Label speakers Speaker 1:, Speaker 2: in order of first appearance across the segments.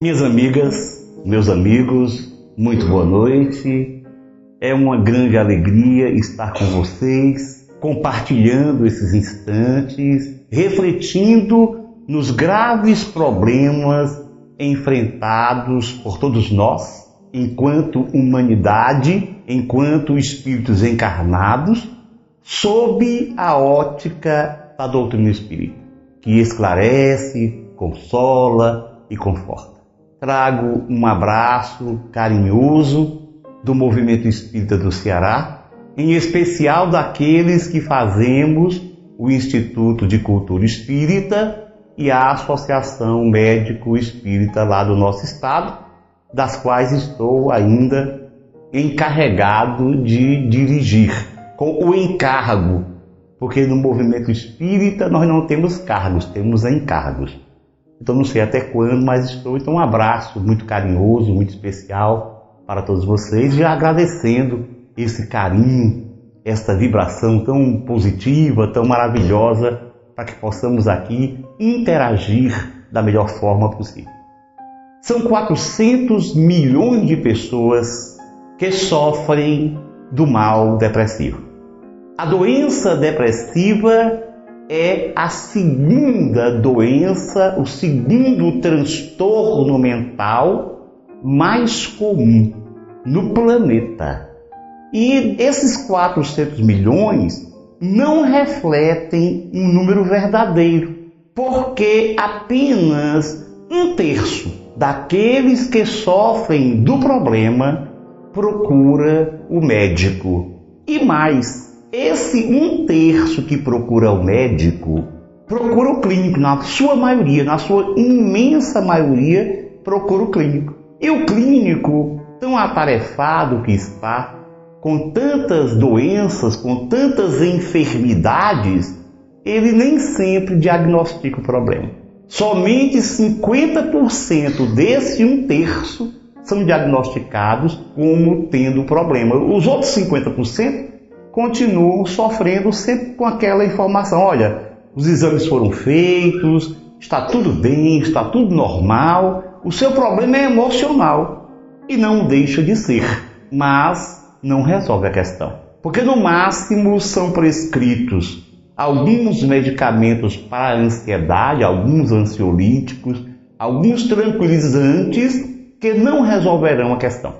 Speaker 1: Minhas amigas, meus amigos, muito boa noite. É uma grande alegria estar com vocês, compartilhando esses instantes, refletindo nos graves problemas enfrentados por todos nós, enquanto humanidade, enquanto espíritos encarnados, sob a ótica da doutrina espírita, que esclarece, consola e conforta trago um abraço carinhoso do Movimento Espírita do Ceará, em especial daqueles que fazemos o Instituto de Cultura Espírita e a Associação Médico Espírita lá do nosso estado, das quais estou ainda encarregado de dirigir, com o encargo, porque no movimento espírita nós não temos cargos, temos encargos. Então não sei até quando, mas estou. Então um abraço muito carinhoso, muito especial para todos vocês e agradecendo esse carinho, esta vibração tão positiva, tão maravilhosa, para que possamos aqui interagir da melhor forma possível. São 400 milhões de pessoas que sofrem do mal depressivo. A doença depressiva é a segunda doença, o segundo transtorno mental mais comum no planeta. E esses 400 milhões não refletem um número verdadeiro, porque apenas um terço daqueles que sofrem do problema procura o médico. E mais, esse um terço que procura o médico, procura o clínico, na sua maioria, na sua imensa maioria, procura o clínico. E o clínico, tão atarefado que está, com tantas doenças, com tantas enfermidades, ele nem sempre diagnostica o problema. Somente 50% desse um terço são diagnosticados como tendo problema. Os outros 50% continuam sofrendo sempre com aquela informação: olha, os exames foram feitos, está tudo bem, está tudo normal, o seu problema é emocional e não deixa de ser, mas não resolve a questão. Porque no máximo são prescritos alguns medicamentos para a ansiedade, alguns ansiolíticos, alguns tranquilizantes que não resolverão a questão.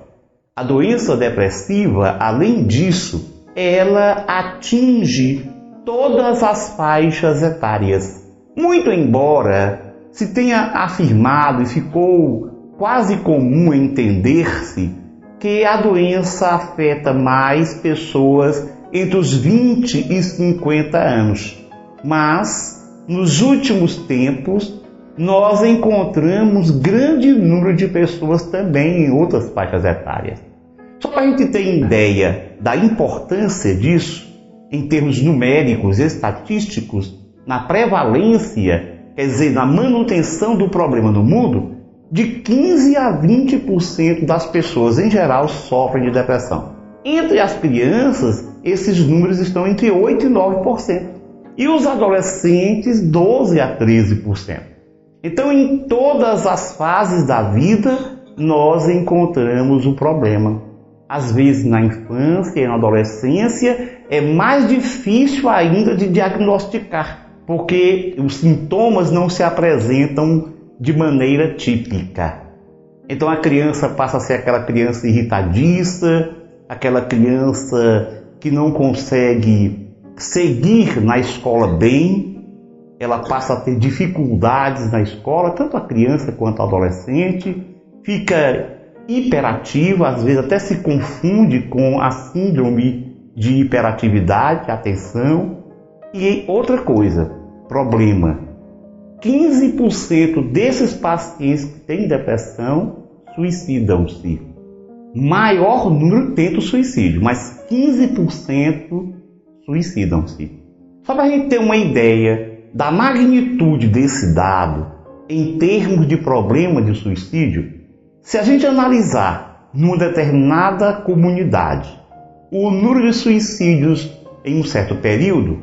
Speaker 1: A doença depressiva, além disso, ela atinge todas as faixas etárias. Muito embora se tenha afirmado e ficou quase comum entender-se que a doença afeta mais pessoas entre os 20 e 50 anos. Mas, nos últimos tempos, nós encontramos grande número de pessoas também em outras faixas etárias. Só para a gente ter ideia da importância disso, em termos numéricos, estatísticos, na prevalência, quer dizer, na manutenção do problema no mundo, de 15 a 20% das pessoas em geral sofrem de depressão. Entre as crianças, esses números estão entre 8 e 9%. E os adolescentes, 12 a 13%. Então, em todas as fases da vida, nós encontramos o problema às vezes na infância e na adolescência, é mais difícil ainda de diagnosticar, porque os sintomas não se apresentam de maneira típica. Então a criança passa a ser aquela criança irritadiça, aquela criança que não consegue seguir na escola bem, ela passa a ter dificuldades na escola, tanto a criança quanto a adolescente, fica hiperativa, às vezes até se confunde com a síndrome de hiperatividade, atenção. E outra coisa, problema: 15% desses pacientes que têm depressão suicidam-se. Maior número tenta o suicídio, mas 15% suicidam-se. Só para a gente ter uma ideia da magnitude desse dado em termos de problema de suicídio, se a gente analisar numa determinada comunidade o número de suicídios em um certo período,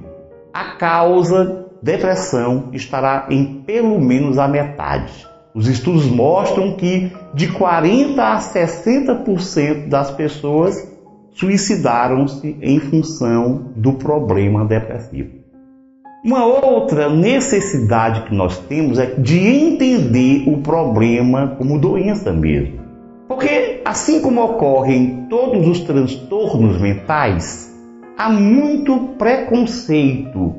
Speaker 1: a causa depressão estará em pelo menos a metade. Os estudos mostram que de 40 a 60% das pessoas suicidaram-se em função do problema depressivo. Uma outra necessidade que nós temos é de entender o problema como doença mesmo. Porque, assim como ocorre em todos os transtornos mentais, há muito preconceito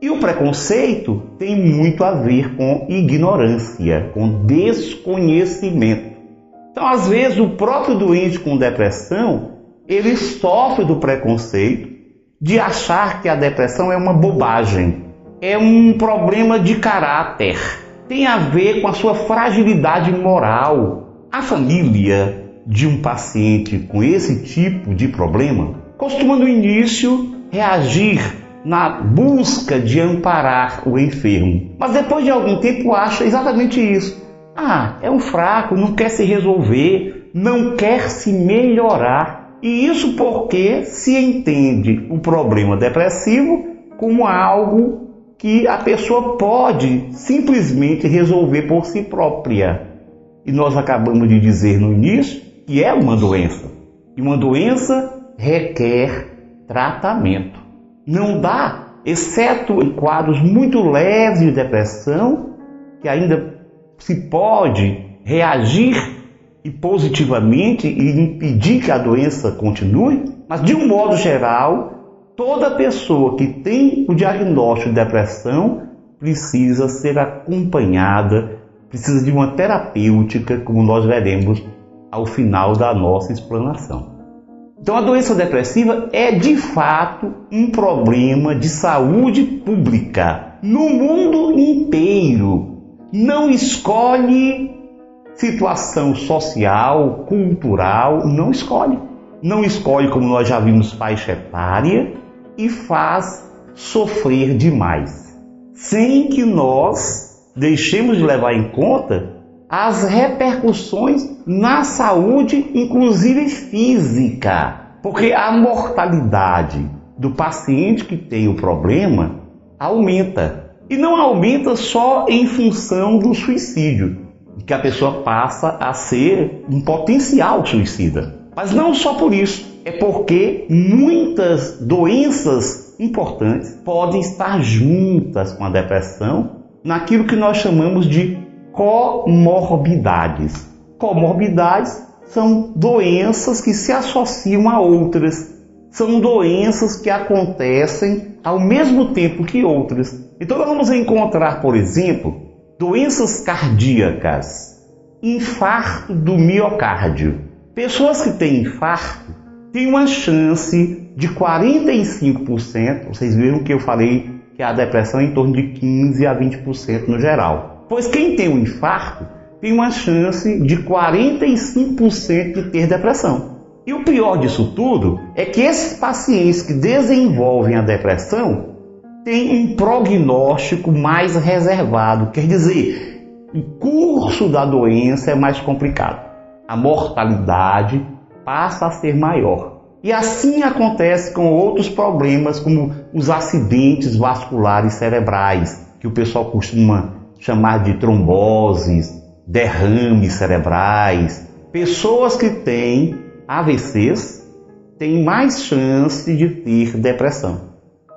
Speaker 1: e o preconceito tem muito a ver com ignorância, com desconhecimento. Então, às vezes, o próprio doente com depressão, ele sofre do preconceito de achar que a depressão é uma bobagem, é um problema de caráter, tem a ver com a sua fragilidade moral. A família de um paciente com esse tipo de problema costuma no início reagir na busca de amparar o enfermo. Mas depois de algum tempo acha exatamente isso. Ah, é um fraco, não quer se resolver, não quer se melhorar. E isso porque se entende o problema depressivo como algo que a pessoa pode simplesmente resolver por si própria. E nós acabamos de dizer no início que é uma doença. E uma doença requer tratamento. Não dá, exceto em quadros muito leves de depressão, que ainda se pode reagir e positivamente e impedir que a doença continue, mas de um modo geral, toda pessoa que tem o diagnóstico de depressão precisa ser acompanhada, precisa de uma terapêutica, como nós veremos ao final da nossa explanação. Então, a doença depressiva é de fato um problema de saúde pública no mundo inteiro. Não escolhe situação social, cultural, não escolhe. Não escolhe, como nós já vimos, faixa etária e faz sofrer demais, sem que nós deixemos de levar em conta as repercussões na saúde, inclusive física. Porque a mortalidade do paciente que tem o problema aumenta. E não aumenta só em função do suicídio, que a pessoa passa a ser um potencial suicida. Mas não só por isso, é porque muitas doenças importantes podem estar juntas com a depressão naquilo que nós chamamos de comorbidades. Comorbidades são doenças que se associam a outras. São doenças que acontecem ao mesmo tempo que outras. Então nós vamos encontrar, por exemplo, doenças cardíacas, infarto do miocárdio. Pessoas que têm infarto têm uma chance de 45%, vocês viram que eu falei que a depressão é em torno de 15 a 20% no geral. Pois quem tem um infarto tem uma chance de 45% de ter depressão. E o pior disso tudo é que esses pacientes que desenvolvem a depressão têm um prognóstico mais reservado, quer dizer, o curso da doença é mais complicado. A mortalidade passa a ser maior. E assim acontece com outros problemas, como os acidentes vasculares cerebrais, que o pessoal costuma chamar de tromboses, derrames cerebrais. Pessoas que têm AVCs têm mais chance de ter depressão.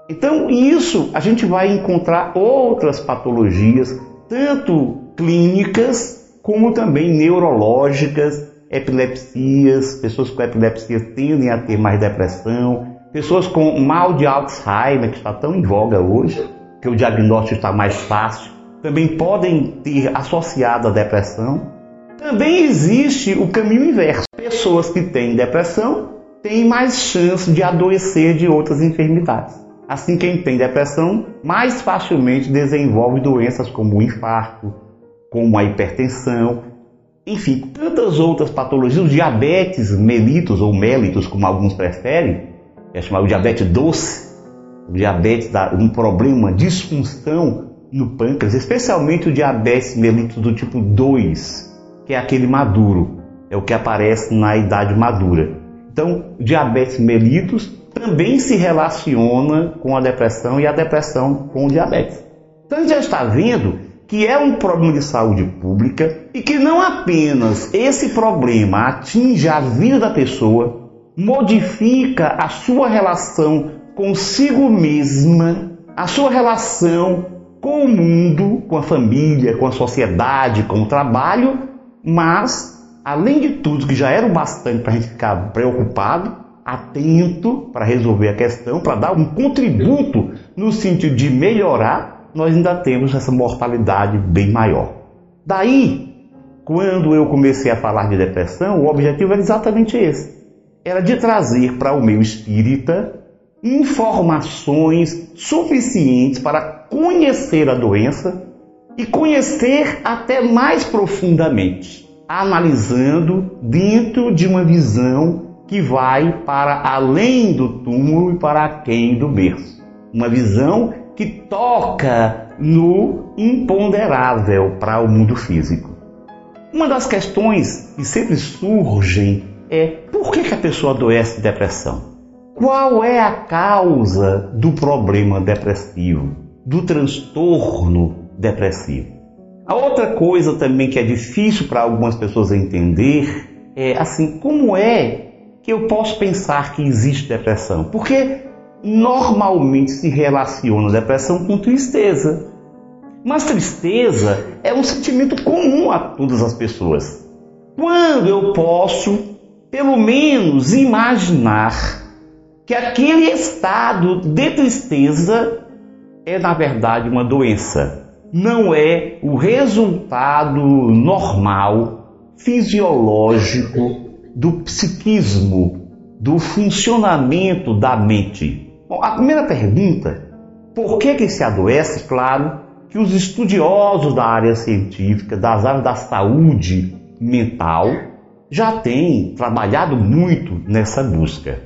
Speaker 1: Então, isso a gente vai encontrar outras patologias, tanto clínicas como também neurológicas, epilepsias, pessoas com epilepsia tendem a ter mais depressão, pessoas com mal de Alzheimer, que está tão em voga hoje, que o diagnóstico está mais fácil, também podem ter associado a depressão. Também existe o caminho inverso. Pessoas que têm depressão têm mais chance de adoecer de outras enfermidades. Assim, quem tem depressão mais facilmente desenvolve doenças como o infarto, como a hipertensão, enfim, tantas outras patologias, o diabetes mellitus ou mellitus, como alguns preferem, é chamado diabetes doce, o diabetes, um problema, disfunção no pâncreas, especialmente o diabetes mellitus do tipo 2, que é aquele maduro, é o que aparece na idade madura. Então, diabetes mellitus também se relaciona com a depressão e a depressão com o diabetes. Então, a gente já está vendo que é um problema de saúde pública e que não apenas esse problema atinge a vida da pessoa, modifica a sua relação consigo mesma, a sua relação com o mundo, com a família, com a sociedade, com o trabalho, mas, além de tudo, que já era o bastante para a gente ficar preocupado, atento para resolver a questão, para dar um contributo no sentido de melhorar nós ainda temos essa mortalidade bem maior. Daí, quando eu comecei a falar de depressão, o objetivo era exatamente esse: era de trazer para o meio espírita informações suficientes para conhecer a doença e conhecer até mais profundamente, analisando dentro de uma visão que vai para além do túmulo e para aquém do berço. Uma visão que toca no imponderável para o mundo físico. Uma das questões que sempre surgem é por que, que a pessoa adoece de depressão? Qual é a causa do problema depressivo, do transtorno depressivo? A outra coisa também que é difícil para algumas pessoas entender é assim, como é que eu posso pensar que existe depressão? Porque normalmente se relaciona depressão com tristeza. Mas tristeza é um sentimento comum a todas as pessoas. Quando eu posso, pelo menos, imaginar que aquele estado de tristeza é, na verdade, uma doença, não é o resultado normal, fisiológico do psiquismo, do funcionamento da mente. Bom, a primeira pergunta, por que, que se adoece? Claro que os estudiosos da área científica, das áreas da saúde mental, já têm trabalhado muito nessa busca.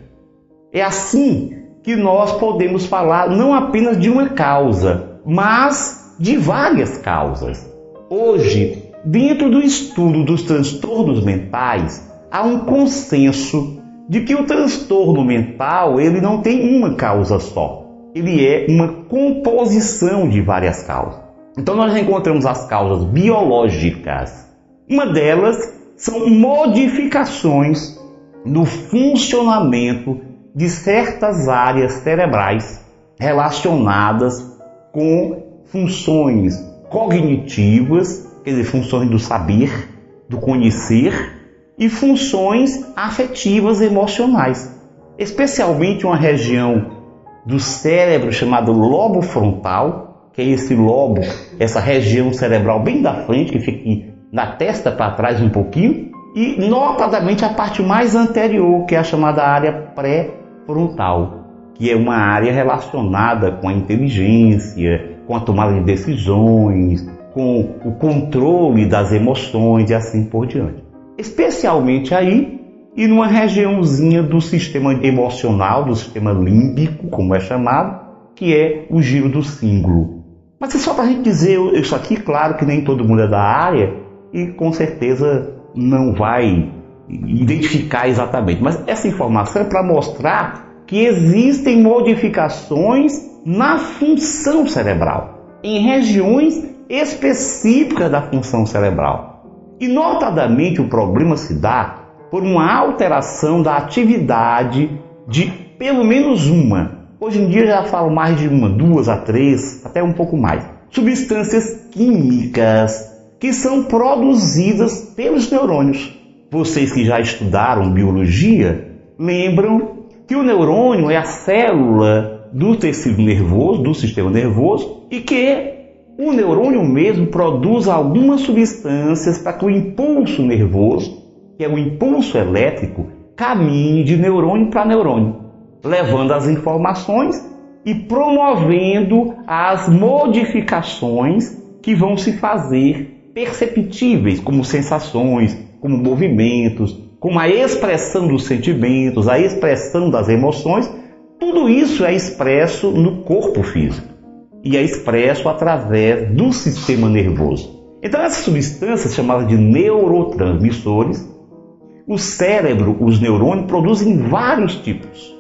Speaker 1: É assim que nós podemos falar não apenas de uma causa, mas de várias causas. Hoje, dentro do estudo dos transtornos mentais, há um consenso de que o transtorno mental ele não tem uma causa só. Ele é uma composição de várias causas. Então nós encontramos as causas biológicas. Uma delas são modificações no funcionamento de certas áreas cerebrais relacionadas com funções cognitivas, quer dizer, funções do saber, do conhecer e funções afetivas emocionais, especialmente uma região do cérebro chamado lobo frontal, que é esse lobo, essa região cerebral bem da frente, que fica na testa para trás um pouquinho, e notadamente a parte mais anterior, que é a chamada área pré-frontal, que é uma área relacionada com a inteligência, com a tomada de decisões, com o controle das emoções e assim por diante especialmente aí e numa regiãozinha do sistema emocional, do sistema límbico, como é chamado, que é o giro do símbolo. Mas é só para a gente dizer isso aqui, claro que nem todo mundo é da área e com certeza não vai identificar exatamente, mas essa informação é para mostrar que existem modificações na função cerebral, em regiões específicas da função cerebral. E notadamente o problema se dá por uma alteração da atividade de pelo menos uma. Hoje em dia já falo mais de uma, duas a três, até um pouco mais. Substâncias químicas que são produzidas pelos neurônios. Vocês que já estudaram biologia lembram que o neurônio é a célula do tecido nervoso, do sistema nervoso, e que o neurônio mesmo produz algumas substâncias para que o impulso nervoso, que é o impulso elétrico, caminhe de neurônio para neurônio, levando as informações e promovendo as modificações que vão se fazer perceptíveis, como sensações, como movimentos, como a expressão dos sentimentos, a expressão das emoções, tudo isso é expresso no corpo físico e é expresso através do sistema nervoso. Então, essas substâncias chamadas de neurotransmissores, o cérebro, os neurônios, produzem vários tipos.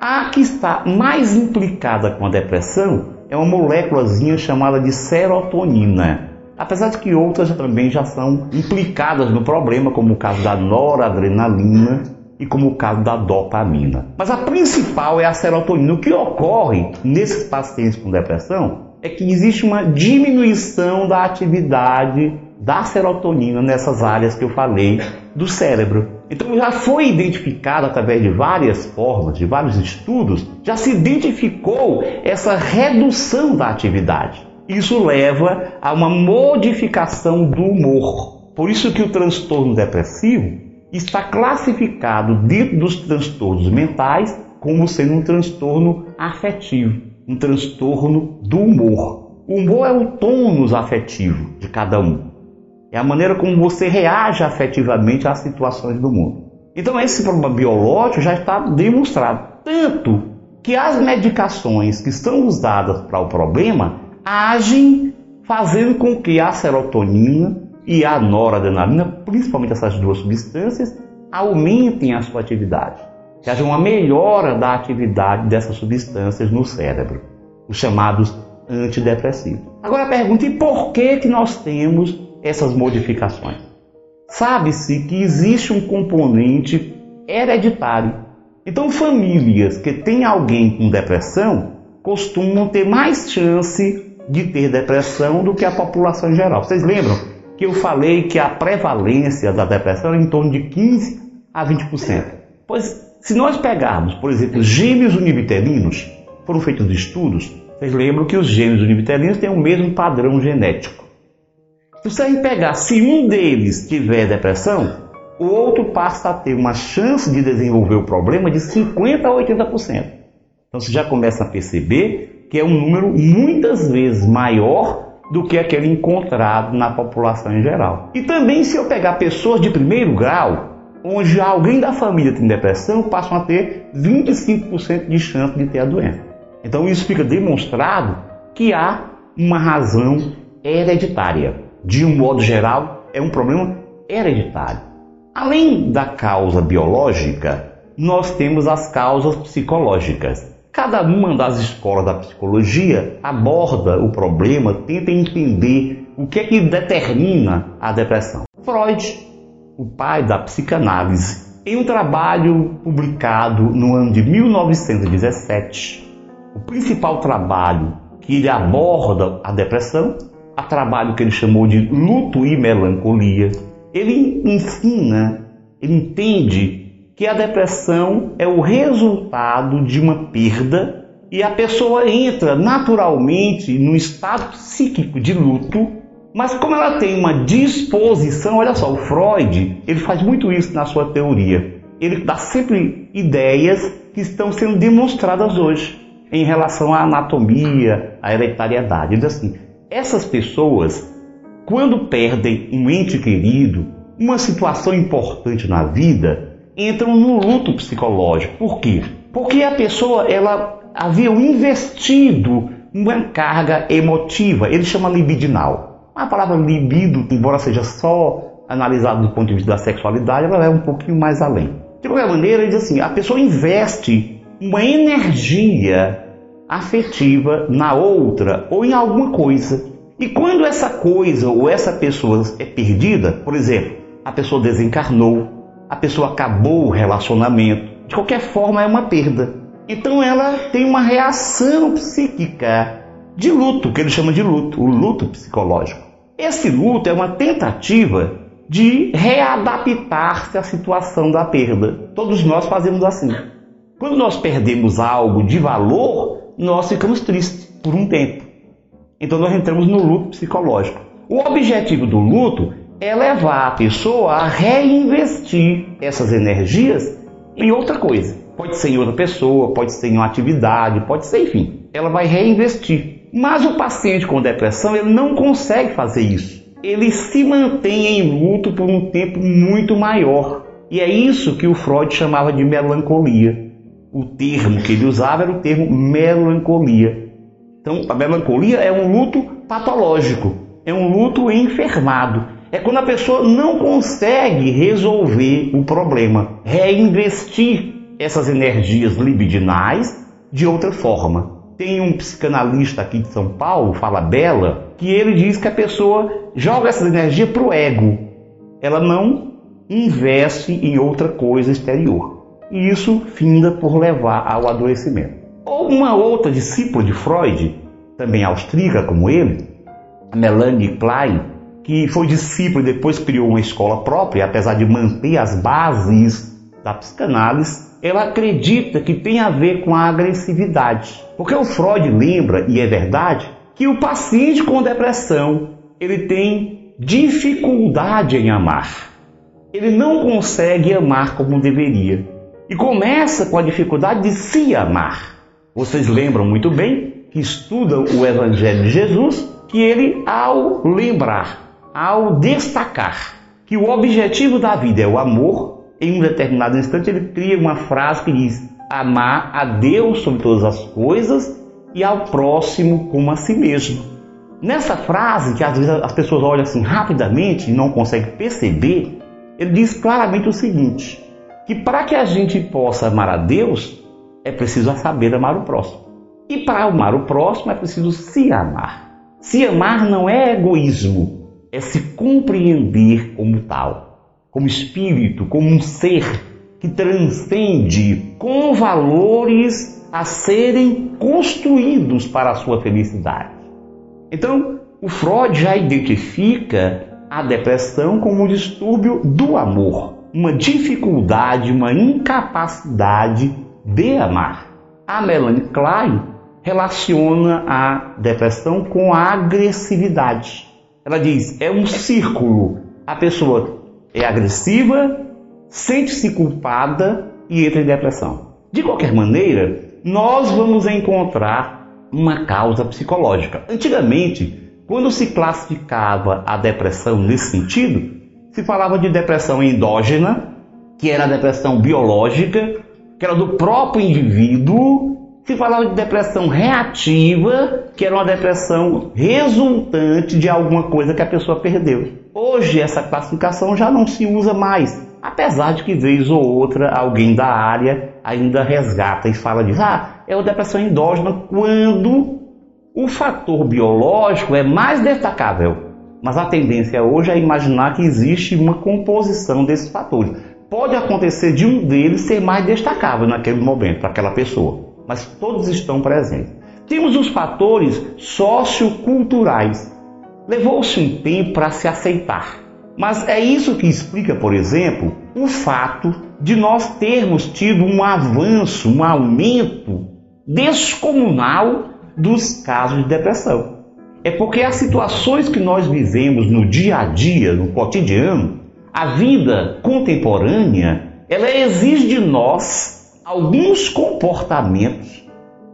Speaker 1: A que está mais implicada com a depressão é uma moléculazinha chamada de serotonina. apesar de que outras também já são implicadas no problema, como o caso da noradrenalina e como o caso da dopamina. Mas a principal é a serotonina. O que ocorre nesses pacientes com depressão é que existe uma diminuição da atividade da serotonina nessas áreas que eu falei do cérebro. Então já foi identificado através de várias formas, de vários estudos, já se identificou essa redução da atividade. Isso leva a uma modificação do humor. Por isso que o transtorno depressivo está classificado dentro dos transtornos mentais como sendo um transtorno afetivo, um transtorno do humor. O humor é o tônus afetivo de cada um. É a maneira como você reage afetivamente às situações do mundo. Então, esse problema biológico já está demonstrado. Tanto que as medicações que são usadas para o problema agem fazendo com que a serotonina e a noradrenalina, principalmente essas duas substâncias, aumentem a sua atividade. Que haja uma melhora da atividade dessas substâncias no cérebro, os chamados antidepressivos. Agora pergunta: e por que, que nós temos essas modificações. Sabe-se que existe um componente hereditário. Então, famílias que têm alguém com depressão costumam ter mais chance de ter depressão do que a população em geral. Vocês lembram que eu falei que a prevalência da depressão é em torno de 15 a 20%? Pois, se nós pegarmos, por exemplo, gêmeos univitelinos, foram feitos estudos, vocês lembram que os gêmeos univitelinos têm o mesmo padrão genético. Se você pegar, se um deles tiver depressão, o outro passa a ter uma chance de desenvolver o problema de 50% a 80%. Então você já começa a perceber que é um número muitas vezes maior do que aquele encontrado na população em geral. E também se eu pegar pessoas de primeiro grau, onde alguém da família tem depressão, passam a ter 25% de chance de ter a doença. Então isso fica demonstrado que há uma razão hereditária de um modo geral, é um problema hereditário. Além da causa biológica, nós temos as causas psicológicas. Cada uma das escolas da psicologia aborda o problema, tenta entender o que é que determina a depressão. Freud, o pai da psicanálise, em um trabalho publicado no ano de 1917, o principal trabalho que ele aborda a depressão a trabalho que ele chamou de luto e melancolia. Ele ensina, ele entende que a depressão é o resultado de uma perda e a pessoa entra naturalmente no estado psíquico de luto, mas como ela tem uma disposição, olha só, o Freud, ele faz muito isso na sua teoria. Ele dá sempre ideias que estão sendo demonstradas hoje em relação à anatomia, à hereditariedade. Ele diz assim, essas pessoas, quando perdem um ente querido, uma situação importante na vida, entram no luto psicológico. Por quê? Porque a pessoa ela havia investido uma carga emotiva, ele chama libidinal. A palavra libido, embora seja só analisada do ponto de vista da sexualidade, ela vai um pouquinho mais além. De qualquer maneira, ele diz assim: a pessoa investe uma energia afetiva na outra ou em alguma coisa. E quando essa coisa ou essa pessoa é perdida, por exemplo, a pessoa desencarnou, a pessoa acabou o relacionamento, de qualquer forma é uma perda. Então ela tem uma reação psíquica de luto, que ele chama de luto, o luto psicológico. Esse luto é uma tentativa de readaptar-se à situação da perda. Todos nós fazemos assim. Quando nós perdemos algo de valor, nós ficamos tristes por um tempo. Então nós entramos no luto psicológico. O objetivo do luto é levar a pessoa a reinvestir essas energias em outra coisa. Pode ser em outra pessoa, pode ser em uma atividade, pode ser, enfim. Ela vai reinvestir. Mas o paciente com depressão, ele não consegue fazer isso. Ele se mantém em luto por um tempo muito maior. E é isso que o Freud chamava de melancolia o termo que ele usava era o termo melancolia. Então, a melancolia é um luto patológico, é um luto enfermado. É quando a pessoa não consegue resolver o problema, reinvestir essas energias libidinais de outra forma. Tem um psicanalista aqui de São Paulo, fala Bela, que ele diz que a pessoa joga essa energia para o ego. Ela não investe em outra coisa exterior. E isso finda por levar ao adoecimento. Ou uma outra discípula de Freud, também austríaca como ele, Melanie Klein, que foi discípula e depois criou uma escola própria, apesar de manter as bases da psicanálise, ela acredita que tem a ver com a agressividade. Porque o Freud lembra, e é verdade, que o paciente com depressão, ele tem dificuldade em amar. Ele não consegue amar como deveria. E começa com a dificuldade de se amar. Vocês lembram muito bem que estudam o Evangelho de Jesus, que ele, ao lembrar, ao destacar que o objetivo da vida é o amor, em um determinado instante, ele cria uma frase que diz: amar a Deus sobre todas as coisas e ao próximo como a si mesmo. Nessa frase, que às vezes as pessoas olham assim rapidamente e não conseguem perceber, ele diz claramente o seguinte: que para que a gente possa amar a Deus, é preciso saber amar o próximo. E para amar o próximo é preciso se amar. Se amar não é egoísmo, é se compreender como tal como espírito, como um ser que transcende com valores a serem construídos para a sua felicidade. Então, o Freud já identifica a depressão como um distúrbio do amor, uma dificuldade, uma incapacidade de amar. A Melanie Klein relaciona a depressão com a agressividade. Ela diz: é um círculo. A pessoa é agressiva, sente-se culpada e entra em depressão. De qualquer maneira, nós vamos encontrar uma causa psicológica. Antigamente, quando se classificava a depressão nesse sentido, se falava de depressão endógena, que era a depressão biológica, que era do próprio indivíduo, se falava de depressão reativa, que era uma depressão resultante de alguma coisa que a pessoa perdeu. Hoje essa classificação já não se usa mais, apesar de que vez ou outra alguém da área ainda resgata e fala de ah, é uma depressão endógena quando o fator biológico é mais destacável. Mas a tendência hoje é imaginar que existe uma composição desses fatores. Pode acontecer de um deles ser mais destacável naquele momento para aquela pessoa, mas todos estão presentes. Temos os fatores socioculturais, Levou-se um tempo para se aceitar. Mas é isso que explica, por exemplo, o fato de nós termos tido um avanço, um aumento descomunal dos casos de depressão. É porque as situações que nós vivemos no dia a dia, no cotidiano, a vida contemporânea, ela exige de nós alguns comportamentos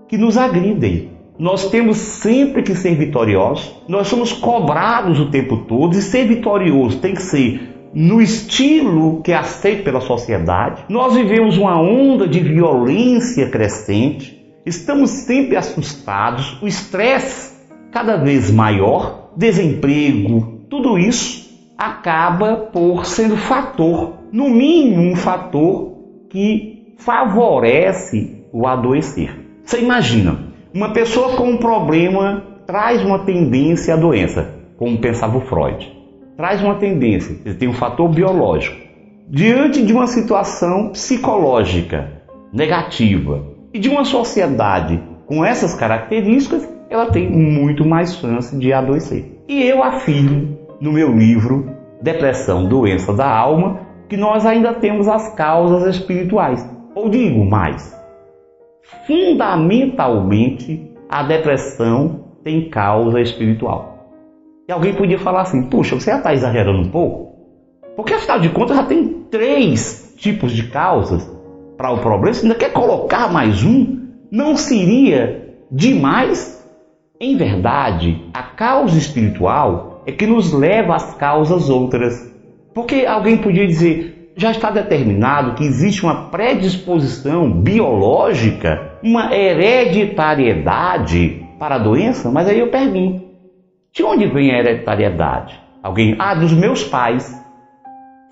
Speaker 1: que nos agridem. Nós temos sempre que ser vitoriosos. Nós somos cobrados o tempo todo e ser vitorioso tem que ser no estilo que é aceito pela sociedade. Nós vivemos uma onda de violência crescente. Estamos sempre assustados, o estresse cada vez maior, desemprego, tudo isso acaba por ser um fator, no mínimo um fator que favorece o adoecer. Você imagina, uma pessoa com um problema traz uma tendência à doença, como pensava o Freud. Traz uma tendência, ele tem um fator biológico. Diante de uma situação psicológica negativa e de uma sociedade com essas características, ela tem muito mais chance de adoecer. E eu afirmo no meu livro Depressão, Doença da Alma, que nós ainda temos as causas espirituais. Ou digo mais, fundamentalmente a depressão tem causa espiritual. E alguém podia falar assim: puxa, você já está exagerando um pouco? Porque afinal de contas já tem três tipos de causas para o problema. Você ainda quer colocar mais um? Não seria demais? Em verdade, a causa espiritual é que nos leva às causas outras. Porque alguém podia dizer: já está determinado que existe uma predisposição biológica, uma hereditariedade para a doença, mas aí eu pergunto: de onde vem a hereditariedade? Alguém, ah, dos meus pais.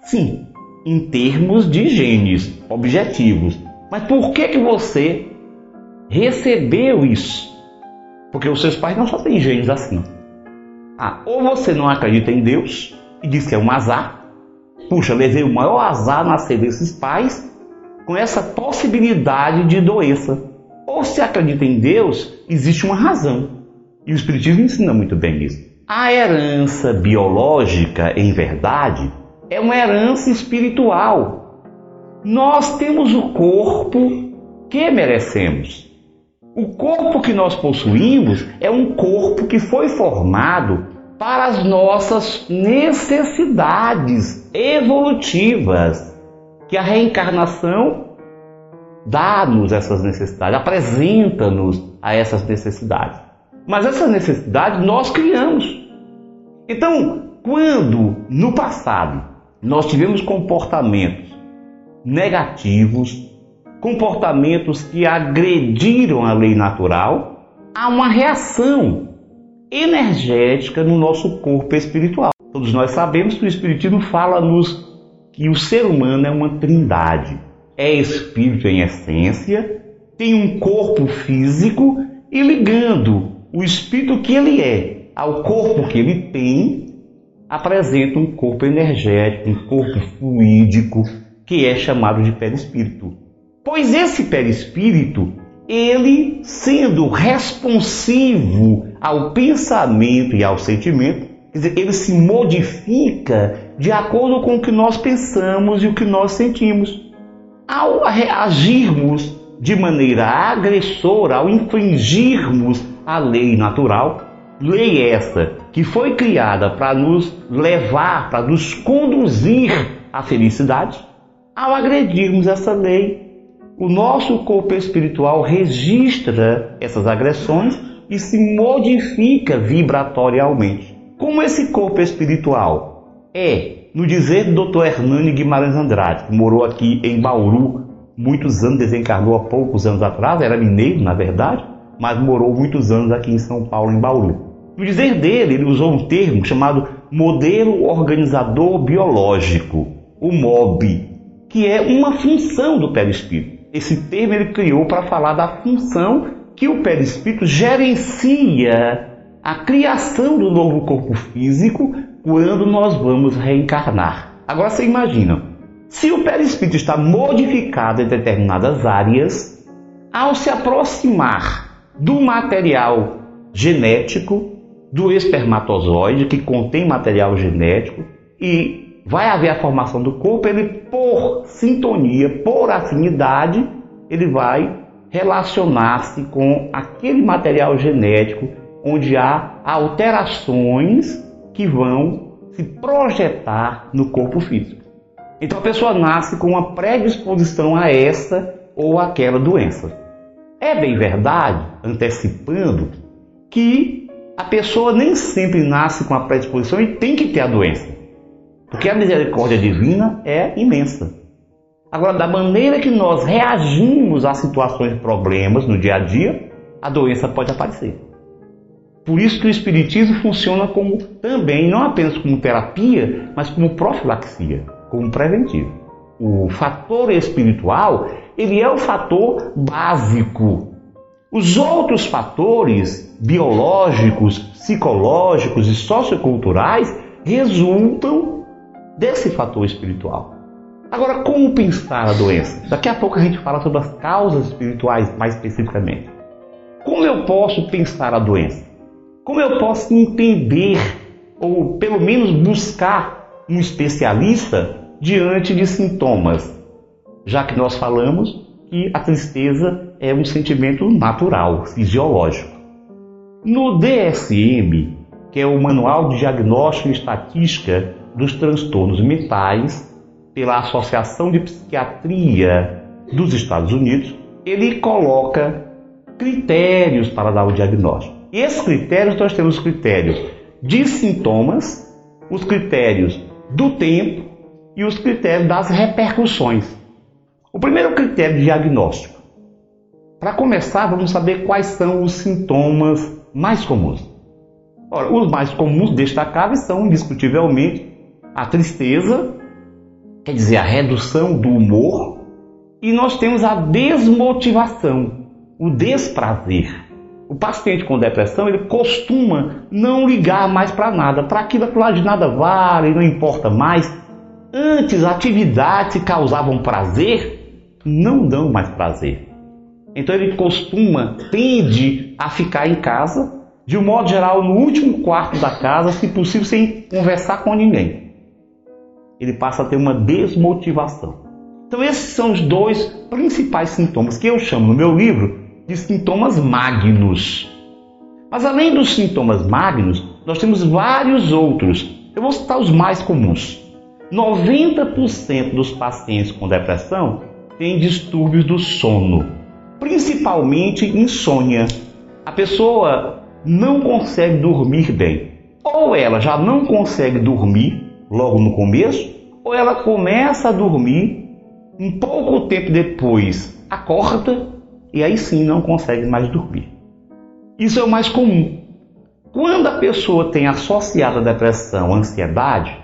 Speaker 1: Sim, em termos de genes objetivos. Mas por que que você recebeu isso? Porque os seus pais não só têm genes assim. Ah, ou você não acredita em Deus e diz que é um azar. Puxa, levei o maior azar nascer desses pais com essa possibilidade de doença. Ou se acredita em Deus, existe uma razão. E o Espiritismo ensina muito bem isso. A herança biológica, em verdade, é uma herança espiritual. Nós temos o corpo que merecemos. O corpo que nós possuímos é um corpo que foi formado para as nossas necessidades evolutivas, que a reencarnação dá-nos essas necessidades, apresenta-nos a essas necessidades. Mas essas necessidades nós criamos. Então, quando no passado nós tivemos comportamentos negativos, comportamentos que agrediram a lei natural, há uma reação energética no nosso corpo espiritual. Todos nós sabemos que o Espiritismo fala-nos que o ser humano é uma trindade. É espírito em essência, tem um corpo físico e ligando o espírito que ele é ao corpo que ele tem, apresenta um corpo energético, um corpo fluídico, que é chamado de perispírito. Pois esse perispírito, ele sendo responsivo ao pensamento e ao sentimento, quer dizer, ele se modifica de acordo com o que nós pensamos e o que nós sentimos. Ao reagirmos de maneira agressora, ao infringirmos a lei natural, lei essa que foi criada para nos levar, para nos conduzir à felicidade, ao agredirmos essa lei, o nosso corpo espiritual registra essas agressões e se modifica vibratorialmente. Como esse corpo espiritual é, no dizer do Dr. Hernani Guimarães Andrade, que morou aqui em Bauru muitos anos, desencarnou há poucos anos atrás, era mineiro na verdade, mas morou muitos anos aqui em São Paulo, em Bauru. No dizer dele, ele usou um termo chamado modelo organizador biológico, o MOB, que é uma função do perispírito. Esse termo ele criou para falar da função que o perispírito gerencia a criação do novo corpo físico quando nós vamos reencarnar. Agora você imagina, se o perispírito está modificado em determinadas áreas, ao se aproximar do material genético do espermatozoide que contém material genético e vai haver a formação do corpo, ele por sintonia, por afinidade, ele vai relacionar-se com aquele material genético onde há alterações que vão se projetar no corpo físico. Então a pessoa nasce com uma predisposição a essa ou aquela doença. É bem verdade, antecipando, que a pessoa nem sempre nasce com a predisposição e tem que ter a doença. Porque a misericórdia divina é imensa. Agora, da maneira que nós reagimos a situações e problemas no dia a dia, a doença pode aparecer. Por isso que o Espiritismo funciona como também, não apenas como terapia, mas como profilaxia, como preventivo. O fator espiritual, ele é o fator básico. Os outros fatores biológicos, psicológicos e socioculturais resultam desse fator espiritual. Agora, como pensar a doença? Daqui a pouco a gente fala sobre as causas espirituais mais especificamente. Como eu posso pensar a doença? Como eu posso entender, ou pelo menos buscar um especialista diante de sintomas? Já que nós falamos que a tristeza é um sentimento natural, fisiológico. No DSM, que é o Manual de Diagnóstico e Estatística dos transtornos mentais pela Associação de Psiquiatria dos Estados Unidos, ele coloca critérios para dar o diagnóstico. E esses critérios nós temos os critérios de sintomas, os critérios do tempo e os critérios das repercussões. O primeiro critério de diagnóstico. Para começar, vamos saber quais são os sintomas mais comuns. Ora, os mais comuns destacáveis são indiscutivelmente a tristeza, quer dizer, a redução do humor, e nós temos a desmotivação, o desprazer. O paciente com depressão, ele costuma não ligar mais para nada, para aquilo lá de nada vale, não importa mais. Antes, atividades que causavam prazer não dão mais prazer. Então ele costuma, tende a ficar em casa, de um modo geral, no último quarto da casa, se possível, sem conversar com ninguém. Ele passa a ter uma desmotivação. Então esses são os dois principais sintomas que eu chamo no meu livro de sintomas magnos. Mas além dos sintomas magnos, nós temos vários outros. Eu vou citar os mais comuns. 90% dos pacientes com depressão têm distúrbios do sono, principalmente insônia. A pessoa não consegue dormir bem. Ou ela já não consegue dormir logo no começo, ou ela começa a dormir, um pouco tempo depois acorda e aí sim não consegue mais dormir. Isso é o mais comum. Quando a pessoa tem associada depressão ansiedade,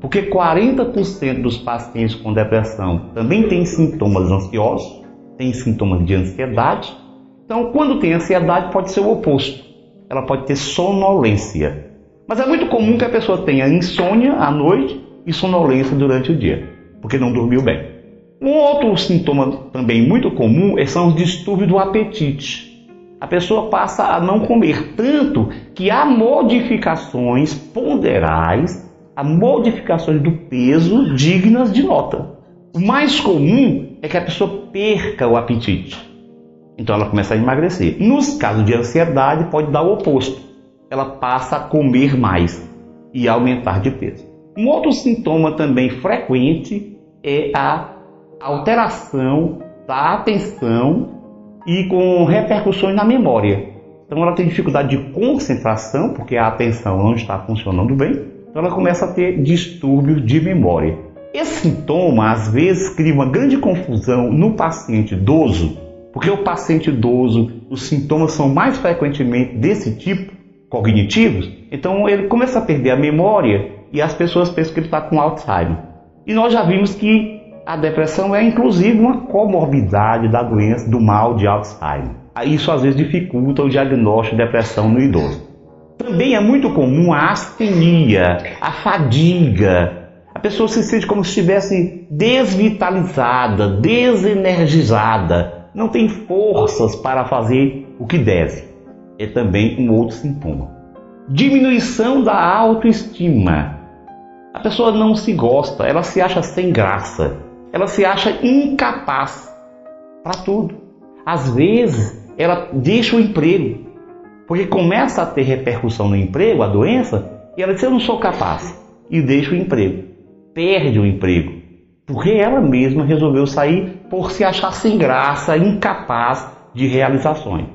Speaker 1: porque 40% dos pacientes com depressão também têm sintomas ansiosos, têm sintomas de ansiedade. Então, quando tem ansiedade, pode ser o oposto. Ela pode ter sonolência. Mas é muito comum que a pessoa tenha insônia à noite e sonolência durante o dia, porque não dormiu bem. Um outro sintoma também muito comum são os distúrbios do apetite. A pessoa passa a não comer tanto que há modificações ponderais, há modificações do peso dignas de nota. O mais comum é que a pessoa perca o apetite. Então ela começa a emagrecer. Nos casos de ansiedade, pode dar o oposto. Ela passa a comer mais e aumentar de peso. Um outro sintoma também frequente é a alteração da atenção e com repercussões na memória. Então ela tem dificuldade de concentração, porque a atenção não está funcionando bem, então ela começa a ter distúrbios de memória. Esse sintoma às vezes cria uma grande confusão no paciente idoso, porque o paciente idoso, os sintomas são mais frequentemente desse tipo, cognitivos, então ele começa a perder a memória e as pessoas pensam que ele está com Alzheimer. E nós já vimos que a depressão é inclusive uma comorbidade da doença do mal de Alzheimer. Isso às vezes dificulta o diagnóstico de depressão no idoso. Também é muito comum a astenia, a fadiga. A pessoa se sente como se estivesse desvitalizada, desenergizada, não tem forças para fazer o que deve. É também um outro sintoma. Diminuição da autoestima. A pessoa não se gosta, ela se acha sem graça ela se acha incapaz para tudo. Às vezes, ela deixa o emprego, porque começa a ter repercussão no emprego, a doença, e ela diz: Eu não sou capaz, e deixa o emprego, perde o emprego, porque ela mesma resolveu sair por se achar sem graça, incapaz de realizações.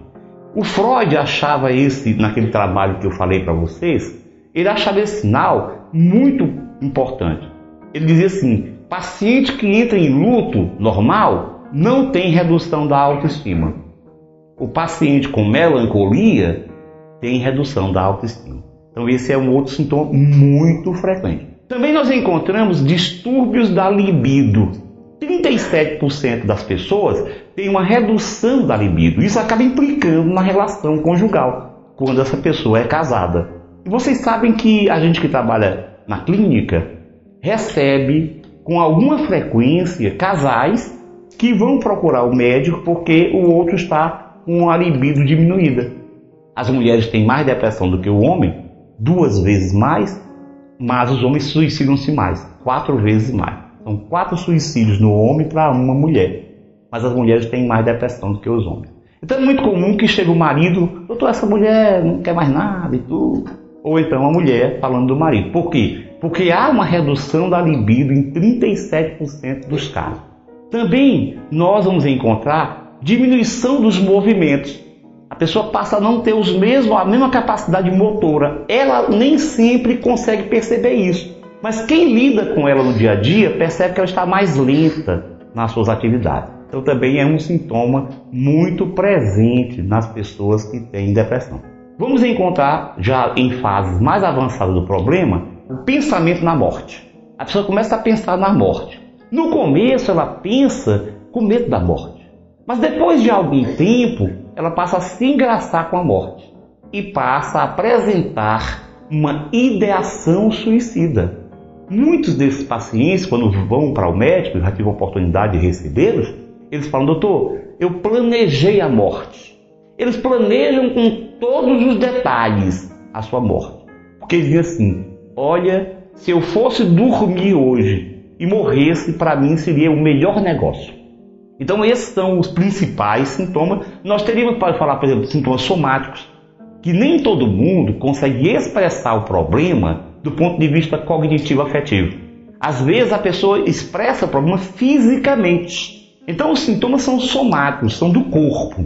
Speaker 1: O Freud achava esse, naquele trabalho que eu falei para vocês, ele achava esse sinal muito importante. Ele dizia assim: Paciente que entra em luto normal não tem redução da autoestima. O paciente com melancolia tem redução da autoestima. Então, esse é um outro sintoma muito frequente. Também nós encontramos distúrbios da libido. 37% das pessoas têm uma redução da libido. Isso acaba implicando na relação conjugal, quando essa pessoa é casada. E vocês sabem que a gente que trabalha na clínica recebe com alguma frequência casais que vão procurar o médico porque o outro está com a libido diminuída. As mulheres têm mais depressão do que o homem, duas vezes mais, mas os homens suicidam-se mais, quatro vezes mais. São quatro suicídios no homem para uma mulher, mas as mulheres têm mais depressão do que os homens. Então é muito comum que chegue o marido, doutor, essa mulher não quer mais nada e tudo. Ou então a mulher falando do marido. Por quê? porque há uma redução da libido em 37% dos casos. Também nós vamos encontrar diminuição dos movimentos. A pessoa passa a não ter os mesmos, a mesma capacidade motora. Ela nem sempre consegue perceber isso. Mas quem lida com ela no dia a dia percebe que ela está mais lenta nas suas atividades. Então também é um sintoma muito presente nas pessoas que têm depressão. Vamos encontrar já em fases mais avançadas do problema o pensamento na morte. A pessoa começa a pensar na morte. No começo ela pensa com medo da morte. Mas depois de algum tempo, ela passa a se engraçar com a morte e passa a apresentar uma ideação suicida. Muitos desses pacientes, quando vão para o médico, já tive a oportunidade de recebê-los, eles falam, doutor, eu planejei a morte. Eles planejam com todos os detalhes a sua morte. Porque eles dizem assim, olha, se eu fosse dormir hoje e morresse, para mim seria o melhor negócio. Então esses são os principais sintomas. Nós teríamos para falar, por exemplo, sintomas somáticos, que nem todo mundo consegue expressar o problema do ponto de vista cognitivo afetivo. Às vezes a pessoa expressa o problema fisicamente. Então os sintomas são somáticos, são do corpo.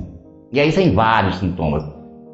Speaker 1: E aí tem vários sintomas.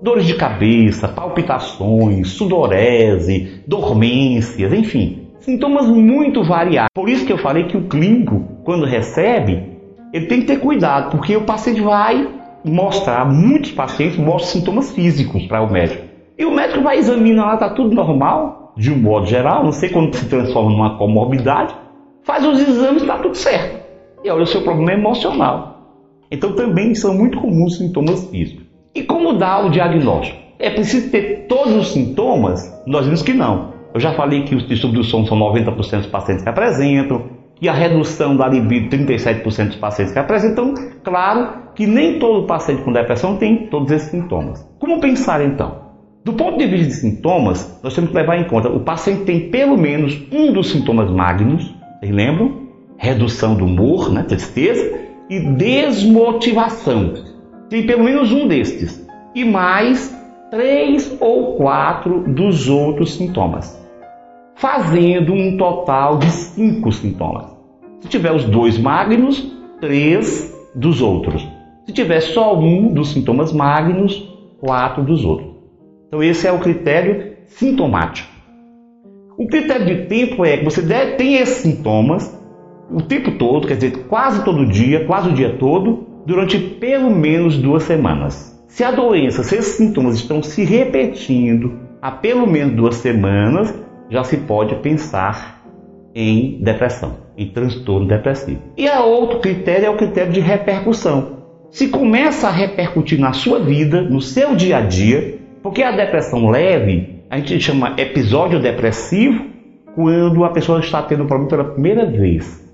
Speaker 1: Dores de cabeça, palpitações, sudorese, dormências, enfim. Sintomas muito variados. Por isso que eu falei que o clínico, quando recebe, ele tem que ter cuidado, porque o paciente vai mostrar, muitos pacientes mostram sintomas físicos para o médico. E o médico vai examinar, está tudo normal, de um modo geral, não sei quando se transforma numa comorbidade, faz os exames está tudo certo. E olha, o seu problema é emocional. Então também são muito comuns sintomas físicos. E como dar o diagnóstico? É preciso ter todos os sintomas? Nós vimos que não. Eu já falei que os distúrbios do sono são 90% dos pacientes que apresentam, que a redução da libido 37% dos pacientes que apresentam. Claro que nem todo paciente com depressão tem todos esses sintomas. Como pensar então? Do ponto de vista de sintomas, nós temos que levar em conta o paciente tem pelo menos um dos sintomas magnos, vocês lembram? Redução do humor, né, tristeza, e desmotivação. Tem pelo menos um destes. E mais três ou quatro dos outros sintomas. Fazendo um total de cinco sintomas. Se tiver os dois magnos, três dos outros. Se tiver só um dos sintomas magnos, quatro dos outros. Então, esse é o critério sintomático. O critério de tempo é que você tem esses sintomas o tempo todo, quer dizer, quase todo dia, quase o dia todo, durante pelo menos duas semanas. Se a doença, se esses sintomas estão se repetindo há pelo menos duas semanas, já se pode pensar em depressão, em transtorno depressivo. E a outro critério é o critério de repercussão. Se começa a repercutir na sua vida, no seu dia a dia, porque a depressão leve, a gente chama episódio depressivo quando a pessoa está tendo problema pela primeira vez.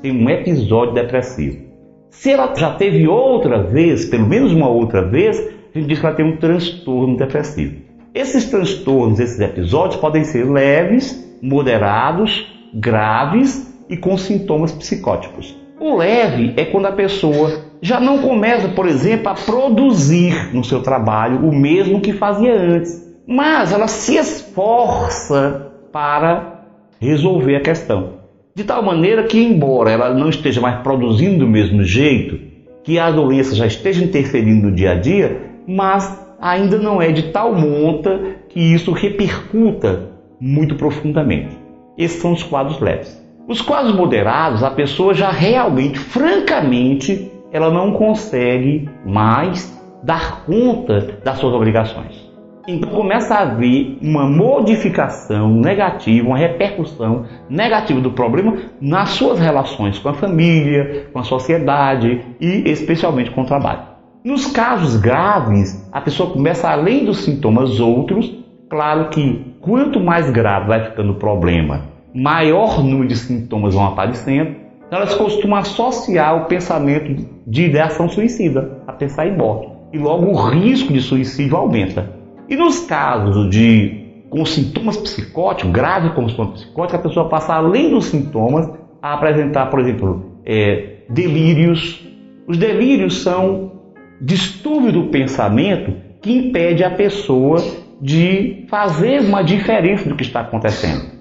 Speaker 1: Tem um episódio depressivo. Se ela já teve outra vez, pelo menos uma outra vez, a gente diz que ela tem um transtorno depressivo. Esses transtornos, esses episódios podem ser leves, moderados, graves e com sintomas psicóticos. O leve é quando a pessoa já não começa, por exemplo, a produzir no seu trabalho o mesmo que fazia antes, mas ela se esforça para resolver a questão. De tal maneira que, embora ela não esteja mais produzindo do mesmo jeito, que a doença já esteja interferindo no dia a dia, mas ainda não é de tal monta que isso repercuta muito profundamente. Esses são os quadros leves. Os quadros moderados, a pessoa já realmente, francamente, ela não consegue mais dar conta das suas obrigações. Então começa a haver uma modificação negativa, uma repercussão negativa do problema nas suas relações com a família, com a sociedade e especialmente com o trabalho. Nos casos graves, a pessoa começa além dos sintomas outros, claro que quanto mais grave vai ficando o problema, maior número de sintomas vão aparecendo, elas costumam associar o pensamento de ideação suicida a pensar em morte. E logo o risco de suicídio aumenta. E nos casos de com sintomas psicóticos, graves como sintomas psicóticos, a pessoa passa além dos sintomas a apresentar, por exemplo, é, delírios. Os delírios são distúrbios do pensamento que impede a pessoa de fazer uma diferença do que está acontecendo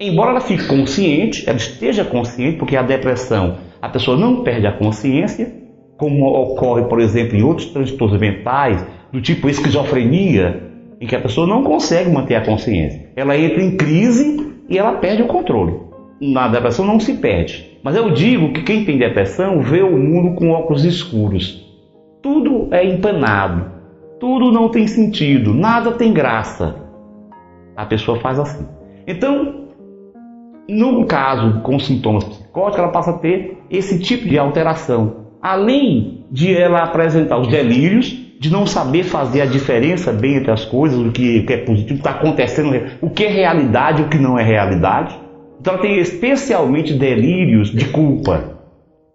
Speaker 1: embora ela fique consciente, ela esteja consciente, porque a depressão, a pessoa não perde a consciência, como ocorre, por exemplo, em outros transtornos mentais, do tipo esquizofrenia, em que a pessoa não consegue manter a consciência. Ela entra em crise e ela perde o controle. Na depressão não se perde. Mas eu digo que quem tem depressão vê o mundo com óculos escuros. Tudo é empanado, tudo não tem sentido, nada tem graça. A pessoa faz assim. Então, no caso com sintomas psicóticos, ela passa a ter esse tipo de alteração. Além de ela apresentar os delírios, de não saber fazer a diferença bem entre as coisas, o que, o que é positivo, o que está acontecendo, o que é realidade o que não é realidade. Então ela tem especialmente delírios de culpa,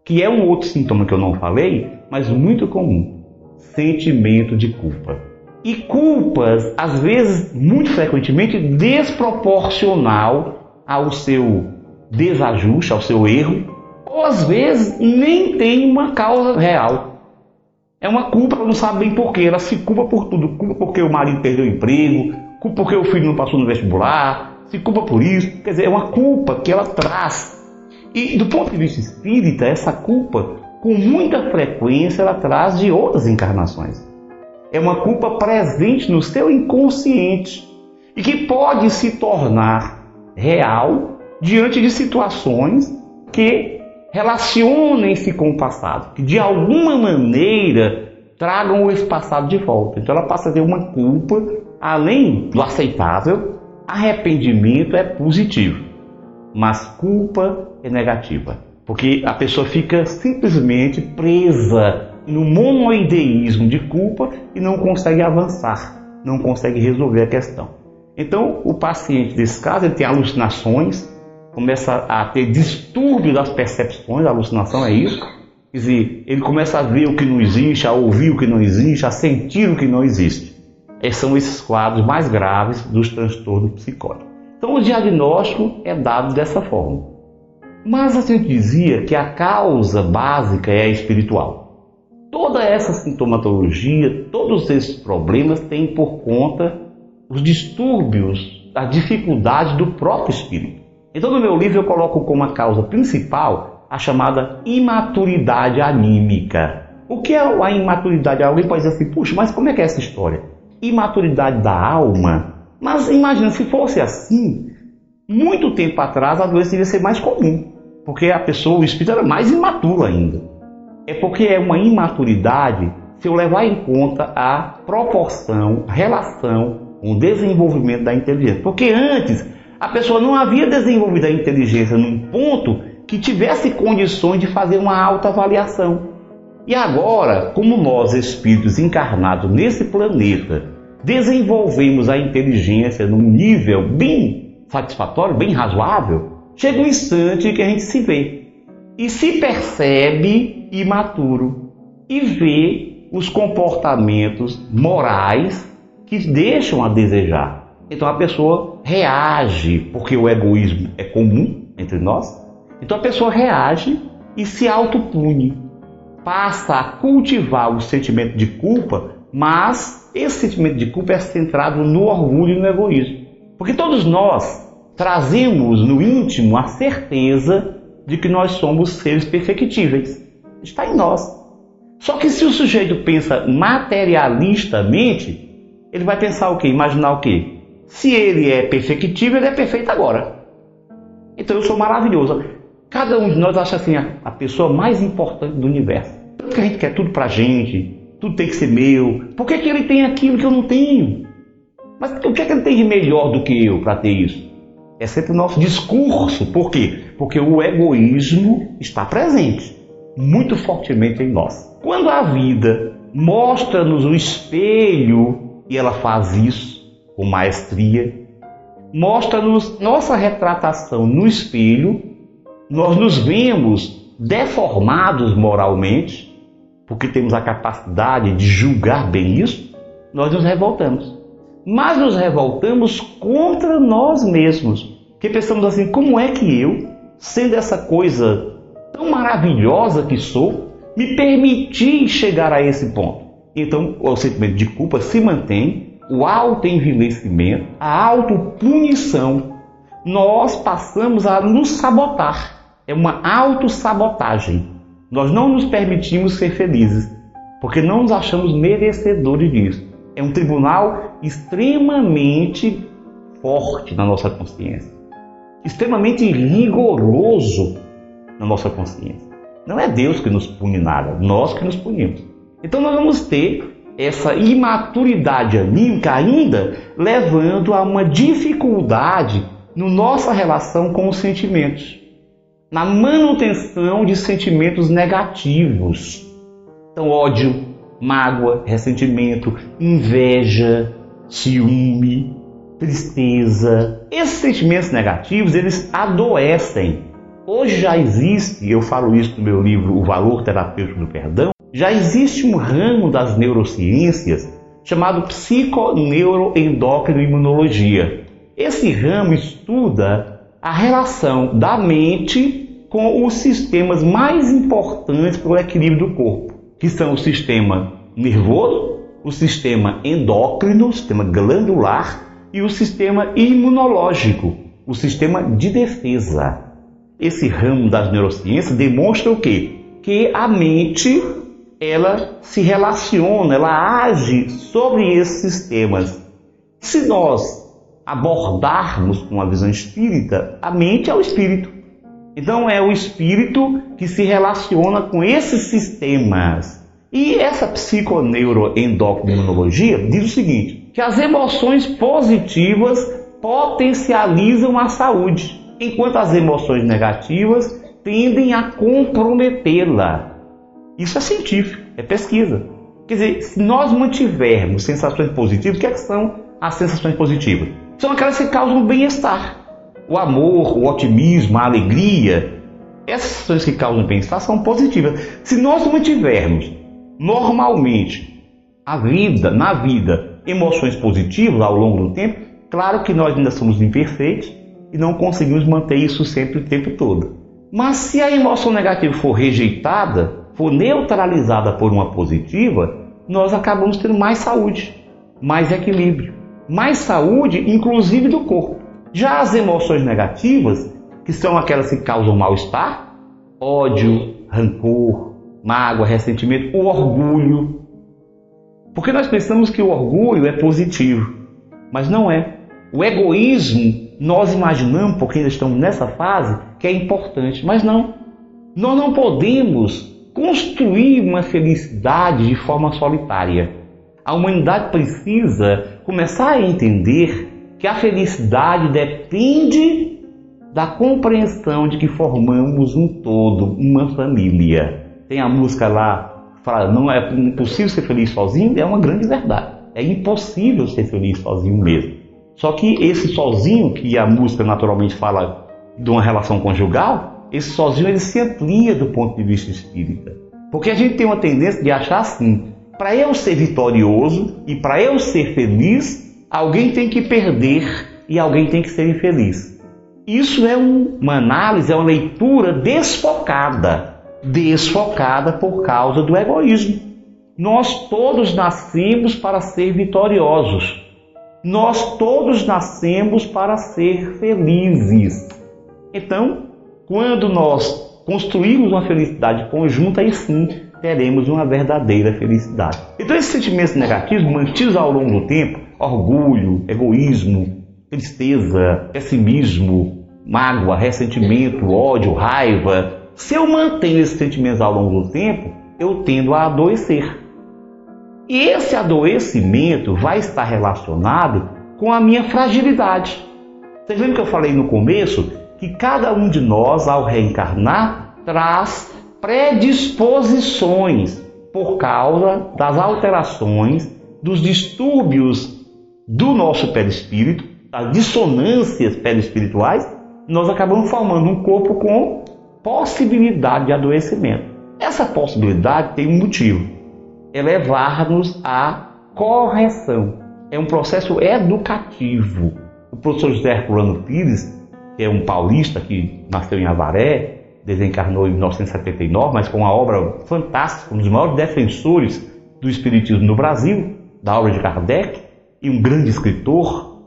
Speaker 1: que é um outro sintoma que eu não falei, mas muito comum. Sentimento de culpa. E culpas, às vezes, muito frequentemente, desproporcional ao seu desajuste, ao seu erro, ou às vezes nem tem uma causa real. É uma culpa, ela não sabe bem porquê. Ela se culpa por tudo. Culpa porque o marido perdeu o emprego, culpa porque o filho não passou no vestibular, se culpa por isso. Quer dizer, é uma culpa que ela traz. E do ponto de vista espírita, essa culpa, com muita frequência, ela traz de outras encarnações. É uma culpa presente no seu inconsciente e que pode se tornar real diante de situações que relacionem-se com o passado, que de alguma maneira tragam esse passado de volta. Então ela passa a ter uma culpa, além do aceitável, arrependimento é positivo, mas culpa é negativa, porque a pessoa fica simplesmente presa no monoideísmo de culpa e não consegue avançar, não consegue resolver a questão. Então, o paciente desse caso ele tem alucinações, começa a ter distúrbio das percepções, alucinação é isso. Quer dizer, ele começa a ver o que não existe, a ouvir o que não existe, a sentir o que não existe. Esses são esses quadros mais graves dos transtornos psicóticos. Então, o diagnóstico é dado dessa forma. Mas a gente dizia que a causa básica é a espiritual. Toda essa sintomatologia, todos esses problemas têm por conta os distúrbios, a dificuldade do próprio espírito. Então, no meu livro, eu coloco como a causa principal a chamada imaturidade anímica. O que é a imaturidade? Alguém pode dizer assim, puxa, mas como é que é essa história? Imaturidade da alma. Mas imagina, se fosse assim, muito tempo atrás a doença devia ser mais comum, porque a pessoa, o espírito era mais imaturo ainda. É porque é uma imaturidade se eu levar em conta a proporção, relação, o desenvolvimento da inteligência. Porque antes a pessoa não havia desenvolvido a inteligência num ponto que tivesse condições de fazer uma autoavaliação. E agora, como nós, espíritos encarnados nesse planeta, desenvolvemos a inteligência num nível bem satisfatório, bem razoável, chega um instante que a gente se vê e se percebe imaturo e vê os comportamentos morais que deixam a desejar. Então a pessoa reage, porque o egoísmo é comum entre nós. Então a pessoa reage e se autopune. Passa a cultivar o sentimento de culpa, mas esse sentimento de culpa é centrado no orgulho e no egoísmo. Porque todos nós trazemos no íntimo a certeza de que nós somos seres perfectíveis. Está em nós. Só que se o sujeito pensa materialistamente, ele vai pensar o quê? Imaginar o quê? Se ele é perfectível, ele é perfeito agora. Então eu sou maravilhoso. Cada um de nós acha assim a, a pessoa mais importante do universo. Tanto que a gente quer tudo pra gente, tudo tem que ser meu. Por que, que ele tem aquilo que eu não tenho? Mas o que é que ele tem de melhor do que eu para ter isso? É sempre o nosso discurso. Por quê? Porque o egoísmo está presente muito fortemente em nós. Quando a vida mostra-nos o espelho e ela faz isso, com maestria, mostra-nos nossa retratação no espelho, nós nos vemos deformados moralmente, porque temos a capacidade de julgar bem isso, nós nos revoltamos. Mas nos revoltamos contra nós mesmos, que pensamos assim: como é que eu, sendo essa coisa tão maravilhosa que sou, me permiti chegar a esse ponto? Então o sentimento de culpa se mantém o autoenvelhecimento, a autopunição, nós passamos a nos sabotar. É uma autossabotagem. Nós não nos permitimos ser felizes, porque não nos achamos merecedores disso. É um tribunal extremamente forte na nossa consciência, extremamente rigoroso na nossa consciência. Não é Deus que nos pune nada, nós que nos punimos. Então nós vamos ter essa imaturidade anímica ainda levando a uma dificuldade na nossa relação com os sentimentos, na manutenção de sentimentos negativos. Então, ódio, mágoa, ressentimento, inveja, ciúme, tristeza. Esses sentimentos negativos, eles adoecem. Hoje já existe, eu falo isso no meu livro O Valor Terapêutico do Perdão, já existe um ramo das neurociências chamado psiconeuroendocrinoimunologia. Esse ramo estuda a relação da mente com os sistemas mais importantes para o equilíbrio do corpo, que são o sistema nervoso, o sistema endócrino, o sistema glandular e o sistema imunológico, o sistema de defesa. Esse ramo das neurociências demonstra o quê? Que a mente ela se relaciona, ela age sobre esses sistemas. Se nós abordarmos com a visão espírita, a mente é o espírito. Então é o espírito que se relaciona com esses sistemas. E essa psiconeuroendocrinologia diz o seguinte: que as emoções positivas potencializam a saúde, enquanto as emoções negativas tendem a comprometê-la. Isso é científico, é pesquisa. Quer dizer, se nós mantivermos sensações positivas, o que, é que são as sensações positivas? São aquelas que causam bem-estar. O amor, o otimismo, a alegria, essas sensações que causam bem-estar são positivas. Se nós mantivermos normalmente a vida, na vida, emoções positivas ao longo do tempo, claro que nós ainda somos imperfeitos e não conseguimos manter isso sempre o tempo todo. Mas se a emoção negativa for rejeitada, for neutralizada por uma positiva, nós acabamos tendo mais saúde, mais equilíbrio, mais saúde, inclusive do corpo. Já as emoções negativas, que são aquelas que causam mal-estar, ódio, rancor, mágoa, ressentimento, o orgulho. Porque nós pensamos que o orgulho é positivo, mas não é. O egoísmo, nós imaginamos, porque ainda estamos nessa fase, que é importante, mas não. Nós não podemos construir uma felicidade de forma solitária. A humanidade precisa começar a entender que a felicidade depende da compreensão de que formamos um todo, uma família. Tem a música lá, fala, não é impossível ser feliz sozinho, é uma grande verdade. É impossível ser feliz sozinho mesmo. Só que esse sozinho, que a música naturalmente fala de uma relação conjugal, esse sozinho ele se amplia do ponto de vista espírita. Porque a gente tem uma tendência de achar assim: para eu ser vitorioso e para eu ser feliz, alguém tem que perder e alguém tem que ser infeliz. Isso é uma análise, é uma leitura desfocada desfocada por causa do egoísmo. Nós todos nascemos para ser vitoriosos. Nós todos nascemos para ser felizes. Então, quando nós construímos uma felicidade conjunta, aí sim teremos uma verdadeira felicidade. Então, esses sentimentos negativos, mantidos ao longo do tempo, orgulho, egoísmo, tristeza, pessimismo, mágoa, ressentimento, ódio, raiva, se eu mantenho esses sentimentos ao longo do tempo, eu tendo a adoecer. E esse adoecimento vai estar relacionado com a minha fragilidade. Vocês lembram que eu falei no começo que cada um de nós, ao reencarnar, traz predisposições por causa das alterações, dos distúrbios do nosso perispírito, das dissonâncias perispirituais, nós acabamos formando um corpo com possibilidade de adoecimento. Essa possibilidade tem um motivo: é levar-nos à correção. É um processo educativo. O professor José Herculano Pires, que é um paulista que nasceu em Avaré, desencarnou em 1979, mas com uma obra fantástica, um dos maiores defensores do Espiritismo no Brasil, da obra de Kardec, e um grande escritor,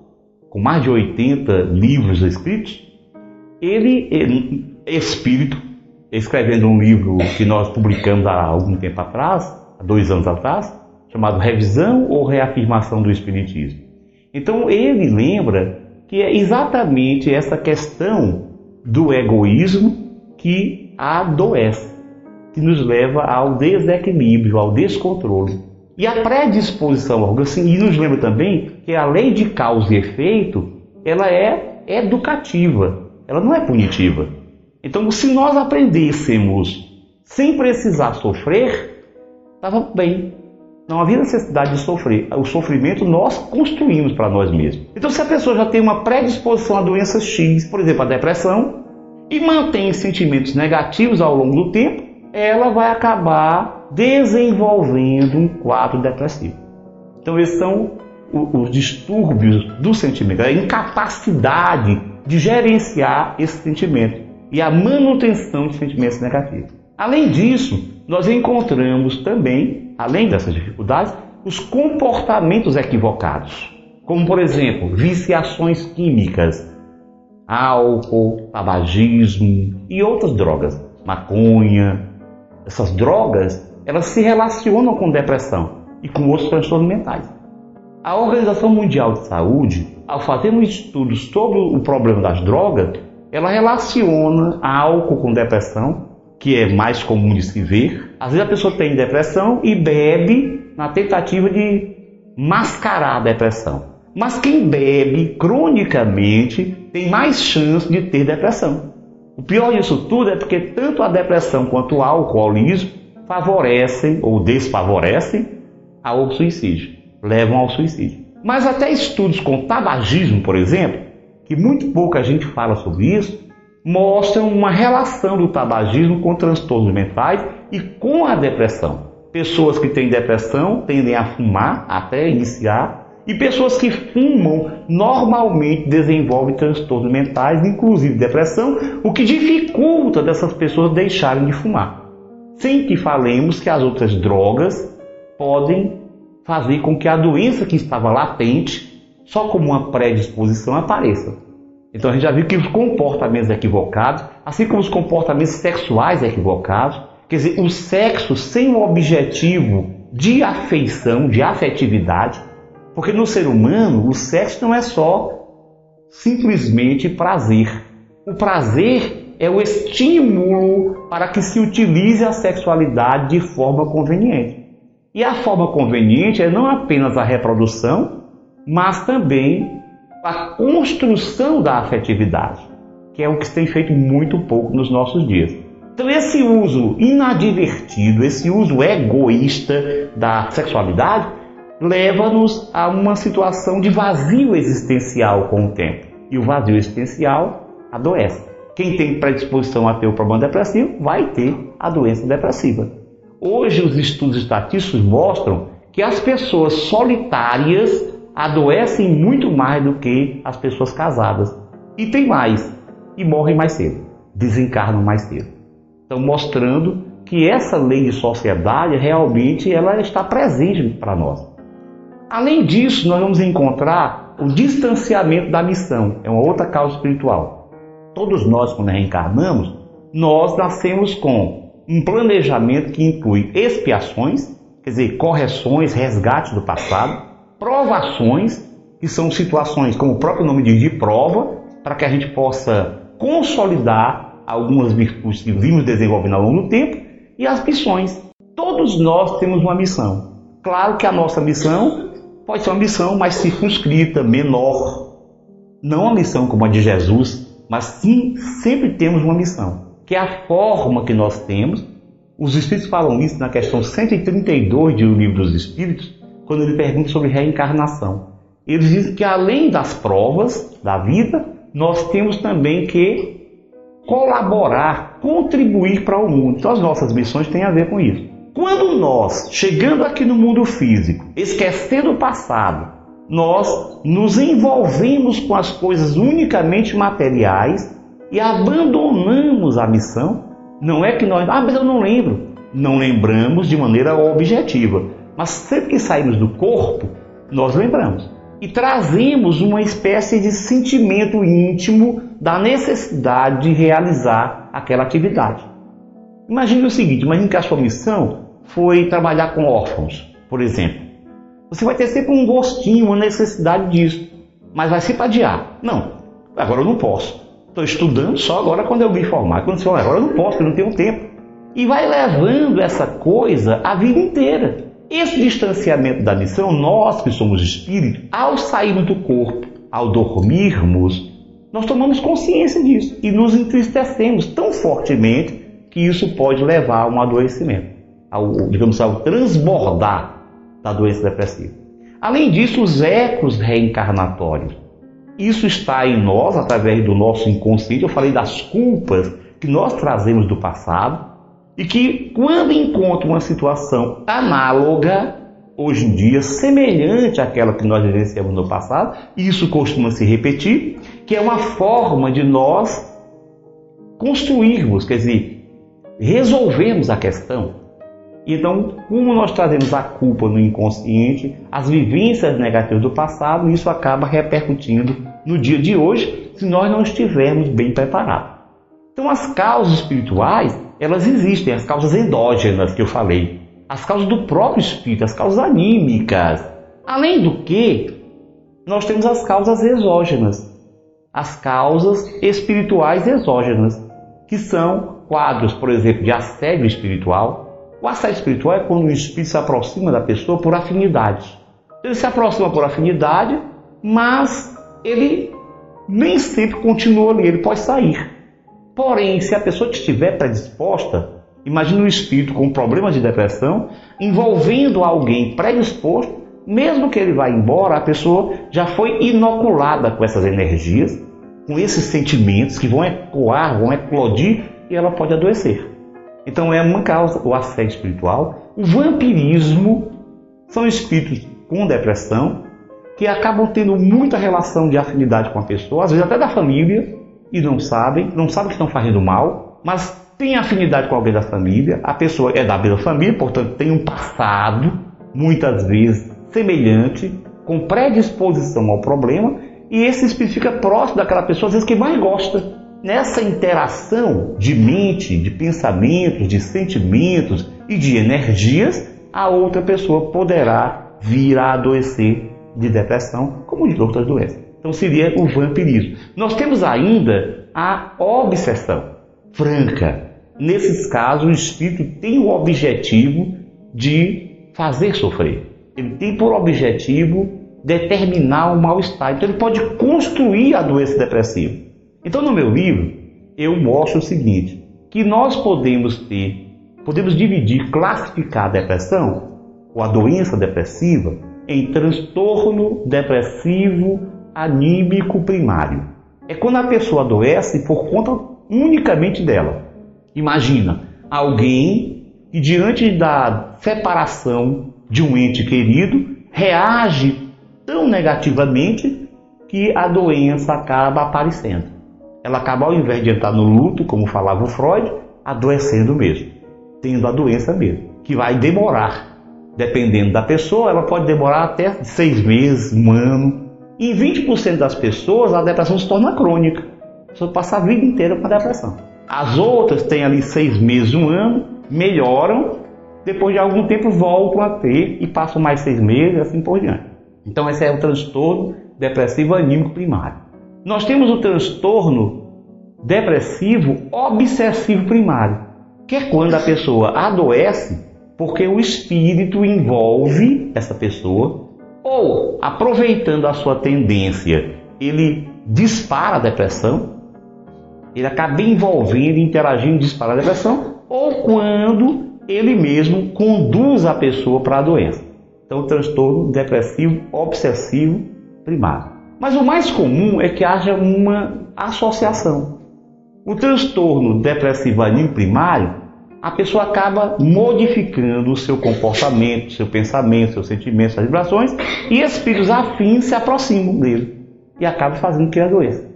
Speaker 1: com mais de 80 livros escritos, ele, ele espírito, escrevendo um livro que nós publicamos há algum tempo atrás, há dois anos atrás, chamado Revisão ou Reafirmação do Espiritismo. Então ele lembra que é exatamente essa questão do egoísmo que adoece, que nos leva ao desequilíbrio, ao descontrole. E a predisposição assim, e nos lembra também que a lei de causa e efeito, ela é educativa, ela não é punitiva. Então, se nós aprendêssemos sem precisar sofrer, estava bem. Não havia necessidade de sofrer. O sofrimento nós construímos para nós mesmos. Então, se a pessoa já tem uma predisposição a doenças X, por exemplo, a depressão, e mantém sentimentos negativos ao longo do tempo, ela vai acabar desenvolvendo um quadro depressivo. Então, esses são os distúrbios do sentimento, a incapacidade de gerenciar esse sentimento e a manutenção de sentimentos negativos. Além disso, nós encontramos também, além dessas dificuldades, os comportamentos equivocados, como por exemplo, viciações químicas, álcool, tabagismo e outras drogas, maconha. Essas drogas, elas se relacionam com depressão e com outros transtornos mentais. A Organização Mundial de Saúde, ao fazer um estudo sobre o problema das drogas, ela relaciona álcool com depressão, que é mais comum de se ver. Às vezes a pessoa tem depressão e bebe na tentativa de mascarar a depressão. Mas quem bebe cronicamente tem mais chance de ter depressão. O pior disso tudo é porque tanto a depressão quanto o alcoolismo favorecem ou desfavorecem ao suicídio levam ao suicídio. Mas até estudos com tabagismo, por exemplo, que muito pouca gente fala sobre isso, mostram uma relação do tabagismo com transtornos mentais e com a depressão. Pessoas que têm depressão tendem a fumar até iniciar, e pessoas que fumam normalmente desenvolvem transtornos mentais, inclusive depressão, o que dificulta dessas pessoas deixarem de fumar. Sem que falemos que as outras drogas podem fazer com que a doença que estava latente, só como uma predisposição, apareça. Então a gente já viu que os comportamentos equivocados, assim como os comportamentos sexuais equivocados, quer dizer, o sexo sem o objetivo de afeição, de afetividade, porque no ser humano o sexo não é só simplesmente prazer. O prazer é o estímulo para que se utilize a sexualidade de forma conveniente. E a forma conveniente é não apenas a reprodução, mas também a construção da afetividade, que é o que se tem feito muito pouco nos nossos dias. Então, esse uso inadvertido, esse uso egoísta da sexualidade, leva-nos a uma situação de vazio existencial com o tempo. E o vazio existencial adoece. Quem tem predisposição a ter o problema depressivo vai ter a doença depressiva. Hoje, os estudos estatísticos mostram que as pessoas solitárias adoecem muito mais do que as pessoas casadas. E tem mais, e morrem mais cedo, desencarnam mais cedo. Estão mostrando que essa lei de sociedade realmente ela está presente para nós. Além disso, nós vamos encontrar o distanciamento da missão, é uma outra causa espiritual. Todos nós, quando reencarnamos, nós nascemos com um planejamento que inclui expiações, quer dizer, correções, resgates do passado, provações, que são situações, como o próprio nome diz, de prova, para que a gente possa consolidar algumas virtudes que vimos desenvolvendo ao longo do tempo, e as missões. Todos nós temos uma missão. Claro que a nossa missão pode ser uma missão mais circunscrita, menor. Não uma missão como a de Jesus, mas sim, sempre temos uma missão que é a forma que nós temos. Os Espíritos falam isso na questão 132 do Livro dos Espíritos, quando ele pergunta sobre reencarnação. Eles dizem que além das provas da vida, nós temos também que colaborar, contribuir para o mundo. Então as nossas missões têm a ver com isso. Quando nós, chegando aqui no mundo físico, esquecendo o passado, nós nos envolvemos com as coisas unicamente materiais e abandonamos a missão, não é que nós, ah, mas eu não lembro. Não lembramos de maneira objetiva, mas sempre que saímos do corpo, nós lembramos. E trazemos uma espécie de sentimento íntimo da necessidade de realizar aquela atividade. Imagine o seguinte: imagine que a sua missão foi trabalhar com órfãos, por exemplo. Você vai ter sempre um gostinho, uma necessidade disso, mas vai sempre adiar. Não, agora eu não posso. Estou estudando só agora quando eu me formar. Quando você fala, agora eu não posso, eu não tenho tempo. E vai levando essa coisa a vida inteira. Esse distanciamento da missão, nós que somos espíritos, ao sairmos do corpo, ao dormirmos, nós tomamos consciência disso e nos entristecemos tão fortemente que isso pode levar a um adoecimento, ao, digamos, ao transbordar da doença depressiva. Além disso, os ecos reencarnatórios. Isso está em nós através do nosso inconsciente. Eu falei das culpas que nós trazemos do passado e que, quando encontra uma situação análoga, hoje em dia, semelhante àquela que nós vivenciamos no passado, isso costuma se repetir, que é uma forma de nós construirmos, quer dizer, resolvermos a questão. Então, como nós trazemos a culpa no inconsciente, as vivências negativas do passado, isso acaba repercutindo no dia de hoje, se nós não estivermos bem preparados. Então, as causas espirituais, elas existem, as causas endógenas que eu falei, as causas do próprio espírito, as causas anímicas. Além do que, nós temos as causas exógenas, as causas espirituais exógenas, que são quadros, por exemplo, de assédio espiritual, o assédio espiritual é quando o espírito se aproxima da pessoa por afinidade. Ele se aproxima por afinidade, mas ele nem sempre continua ali, ele pode sair. Porém, se a pessoa estiver predisposta, imagine um espírito com problemas de depressão envolvendo alguém predisposto, mesmo que ele vá embora, a pessoa já foi inoculada com essas energias, com esses sentimentos que vão ecoar, vão eclodir e ela pode adoecer. Então é uma causa o assédio espiritual. O vampirismo são espíritos com depressão que acabam tendo muita relação de afinidade com a pessoa, às vezes até da família, e não sabem, não sabem que estão fazendo mal, mas tem afinidade com alguém da família, a pessoa é da mesma família, portanto tem um passado, muitas vezes semelhante, com predisposição ao problema, e esse espírito fica próximo daquela pessoa, às vezes que mais gosta. Nessa interação de mente, de pensamentos, de sentimentos e de energias, a outra pessoa poderá vir a adoecer de depressão, como de outras doenças. Então seria o vampirismo. Nós temos ainda a obsessão franca. Nesses casos, o espírito tem o objetivo de fazer sofrer. Ele tem por objetivo determinar o mal-estar. Então ele pode construir a doença depressiva. Então, no meu livro, eu mostro o seguinte: que nós podemos ter, podemos dividir, classificar a depressão ou a doença depressiva em transtorno depressivo anímico primário. É quando a pessoa adoece por conta unicamente dela. Imagina alguém que diante da separação de um ente querido reage tão negativamente que a doença acaba aparecendo ela acaba, ao invés de entrar no luto, como falava o Freud, adoecendo mesmo, tendo a doença mesmo, que vai demorar. Dependendo da pessoa, ela pode demorar até seis meses, um ano. Em 20% das pessoas, a depressão se torna crônica. A pessoa passa a vida inteira com a depressão. As outras têm ali seis meses, um ano, melhoram, depois de algum tempo voltam a ter e passam mais seis meses, assim por diante. Então, esse é o transtorno depressivo anímico primário. Nós temos o transtorno depressivo obsessivo primário, que é quando a pessoa adoece porque o espírito envolve essa pessoa, ou aproveitando a sua tendência, ele dispara a depressão, ele acaba envolvendo, interagindo, dispara a depressão, ou quando ele mesmo conduz a pessoa para a doença. Então, transtorno depressivo obsessivo primário. Mas o mais comum é que haja uma associação. O transtorno depressivo anímico primário, a pessoa acaba modificando o seu comportamento, seu pensamento, seus sentimentos, suas vibrações, e espíritos afins se aproximam dele e acabam fazendo que a doença.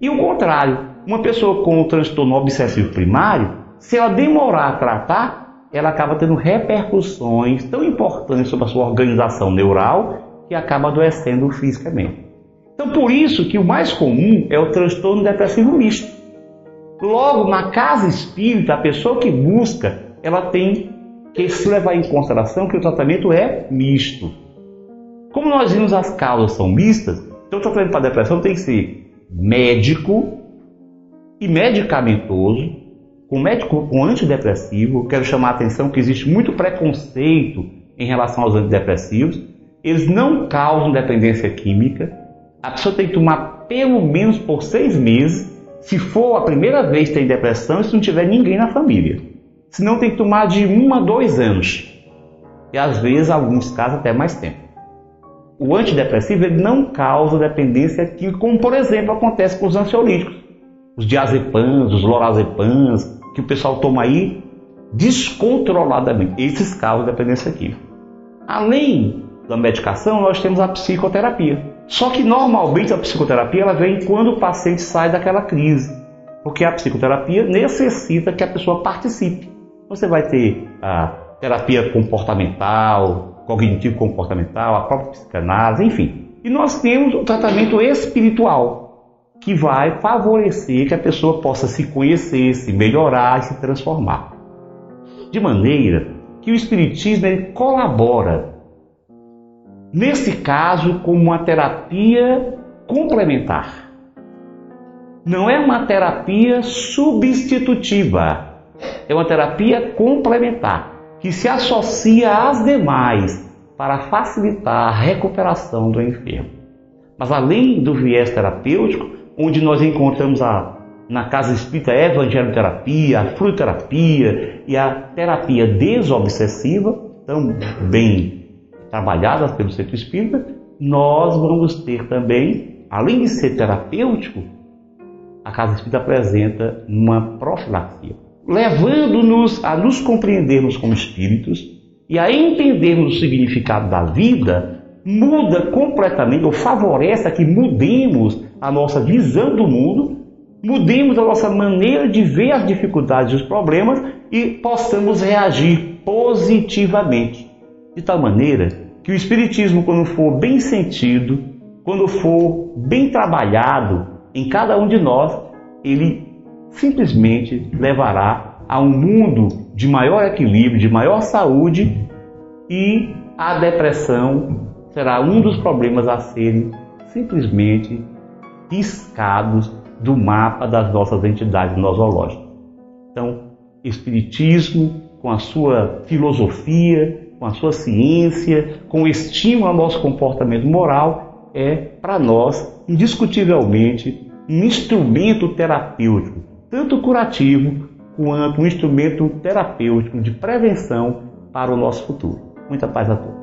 Speaker 1: E o contrário, uma pessoa com o transtorno obsessivo primário, se ela demorar a tratar, ela acaba tendo repercussões tão importantes sobre a sua organização neural que acaba adoecendo fisicamente. Então, por isso que o mais comum é o transtorno depressivo misto. Logo, na casa espírita, a pessoa que busca, ela tem que se levar em consideração que o tratamento é misto. Como nós vimos as causas são mistas, então o tratamento para depressão tem que ser médico e medicamentoso, com médico com antidepressivo. Quero chamar a atenção que existe muito preconceito em relação aos antidepressivos. Eles não causam dependência química, a pessoa tem que tomar pelo menos por seis meses. Se for a primeira vez que tem depressão, se não tiver ninguém na família. Senão tem que tomar de um a dois anos. e às vezes, alguns casos, até mais tempo. O antidepressivo ele não causa dependência aqui, como por exemplo acontece com os ansiolíticos, os diazepams, os lorazepams, que o pessoal toma aí descontroladamente. Esses causam dependência química. Além da medicação, nós temos a psicoterapia. Só que normalmente a psicoterapia ela vem quando o paciente sai daquela crise, porque a psicoterapia necessita que a pessoa participe. Você vai ter a terapia comportamental, cognitivo-comportamental, a própria psicanálise, enfim. E nós temos o tratamento espiritual, que vai favorecer que a pessoa possa se conhecer, se melhorar e se transformar. De maneira que o Espiritismo colabora nesse caso, como uma terapia complementar. Não é uma terapia substitutiva, é uma terapia complementar que se associa às demais para facilitar a recuperação do enfermo. Mas além do viés terapêutico, onde nós encontramos a, na casa espírita a evangeloterapia, a fruterapia e a terapia desobsessiva, tão bem trabalhadas pelo centro espírita, nós vamos ter também, além de ser terapêutico, a casa espírita apresenta uma profilaxia, levando-nos a nos compreendermos como espíritos e a entendermos o significado da vida, muda completamente, ou favorece a que mudemos a nossa visão do mundo, mudemos a nossa maneira de ver as dificuldades e os problemas e possamos reagir positivamente de tal maneira que o Espiritismo, quando for bem sentido, quando for bem trabalhado em cada um de nós, ele simplesmente levará a um mundo de maior equilíbrio, de maior saúde e a depressão será um dos problemas a serem simplesmente riscados do mapa das nossas entidades nosológicas. Então, Espiritismo, com a sua filosofia, com a sua ciência, com o estímulo ao nosso comportamento moral, é para nós, indiscutivelmente, um instrumento terapêutico, tanto curativo quanto um instrumento terapêutico de prevenção para o nosso futuro. Muita paz a todos.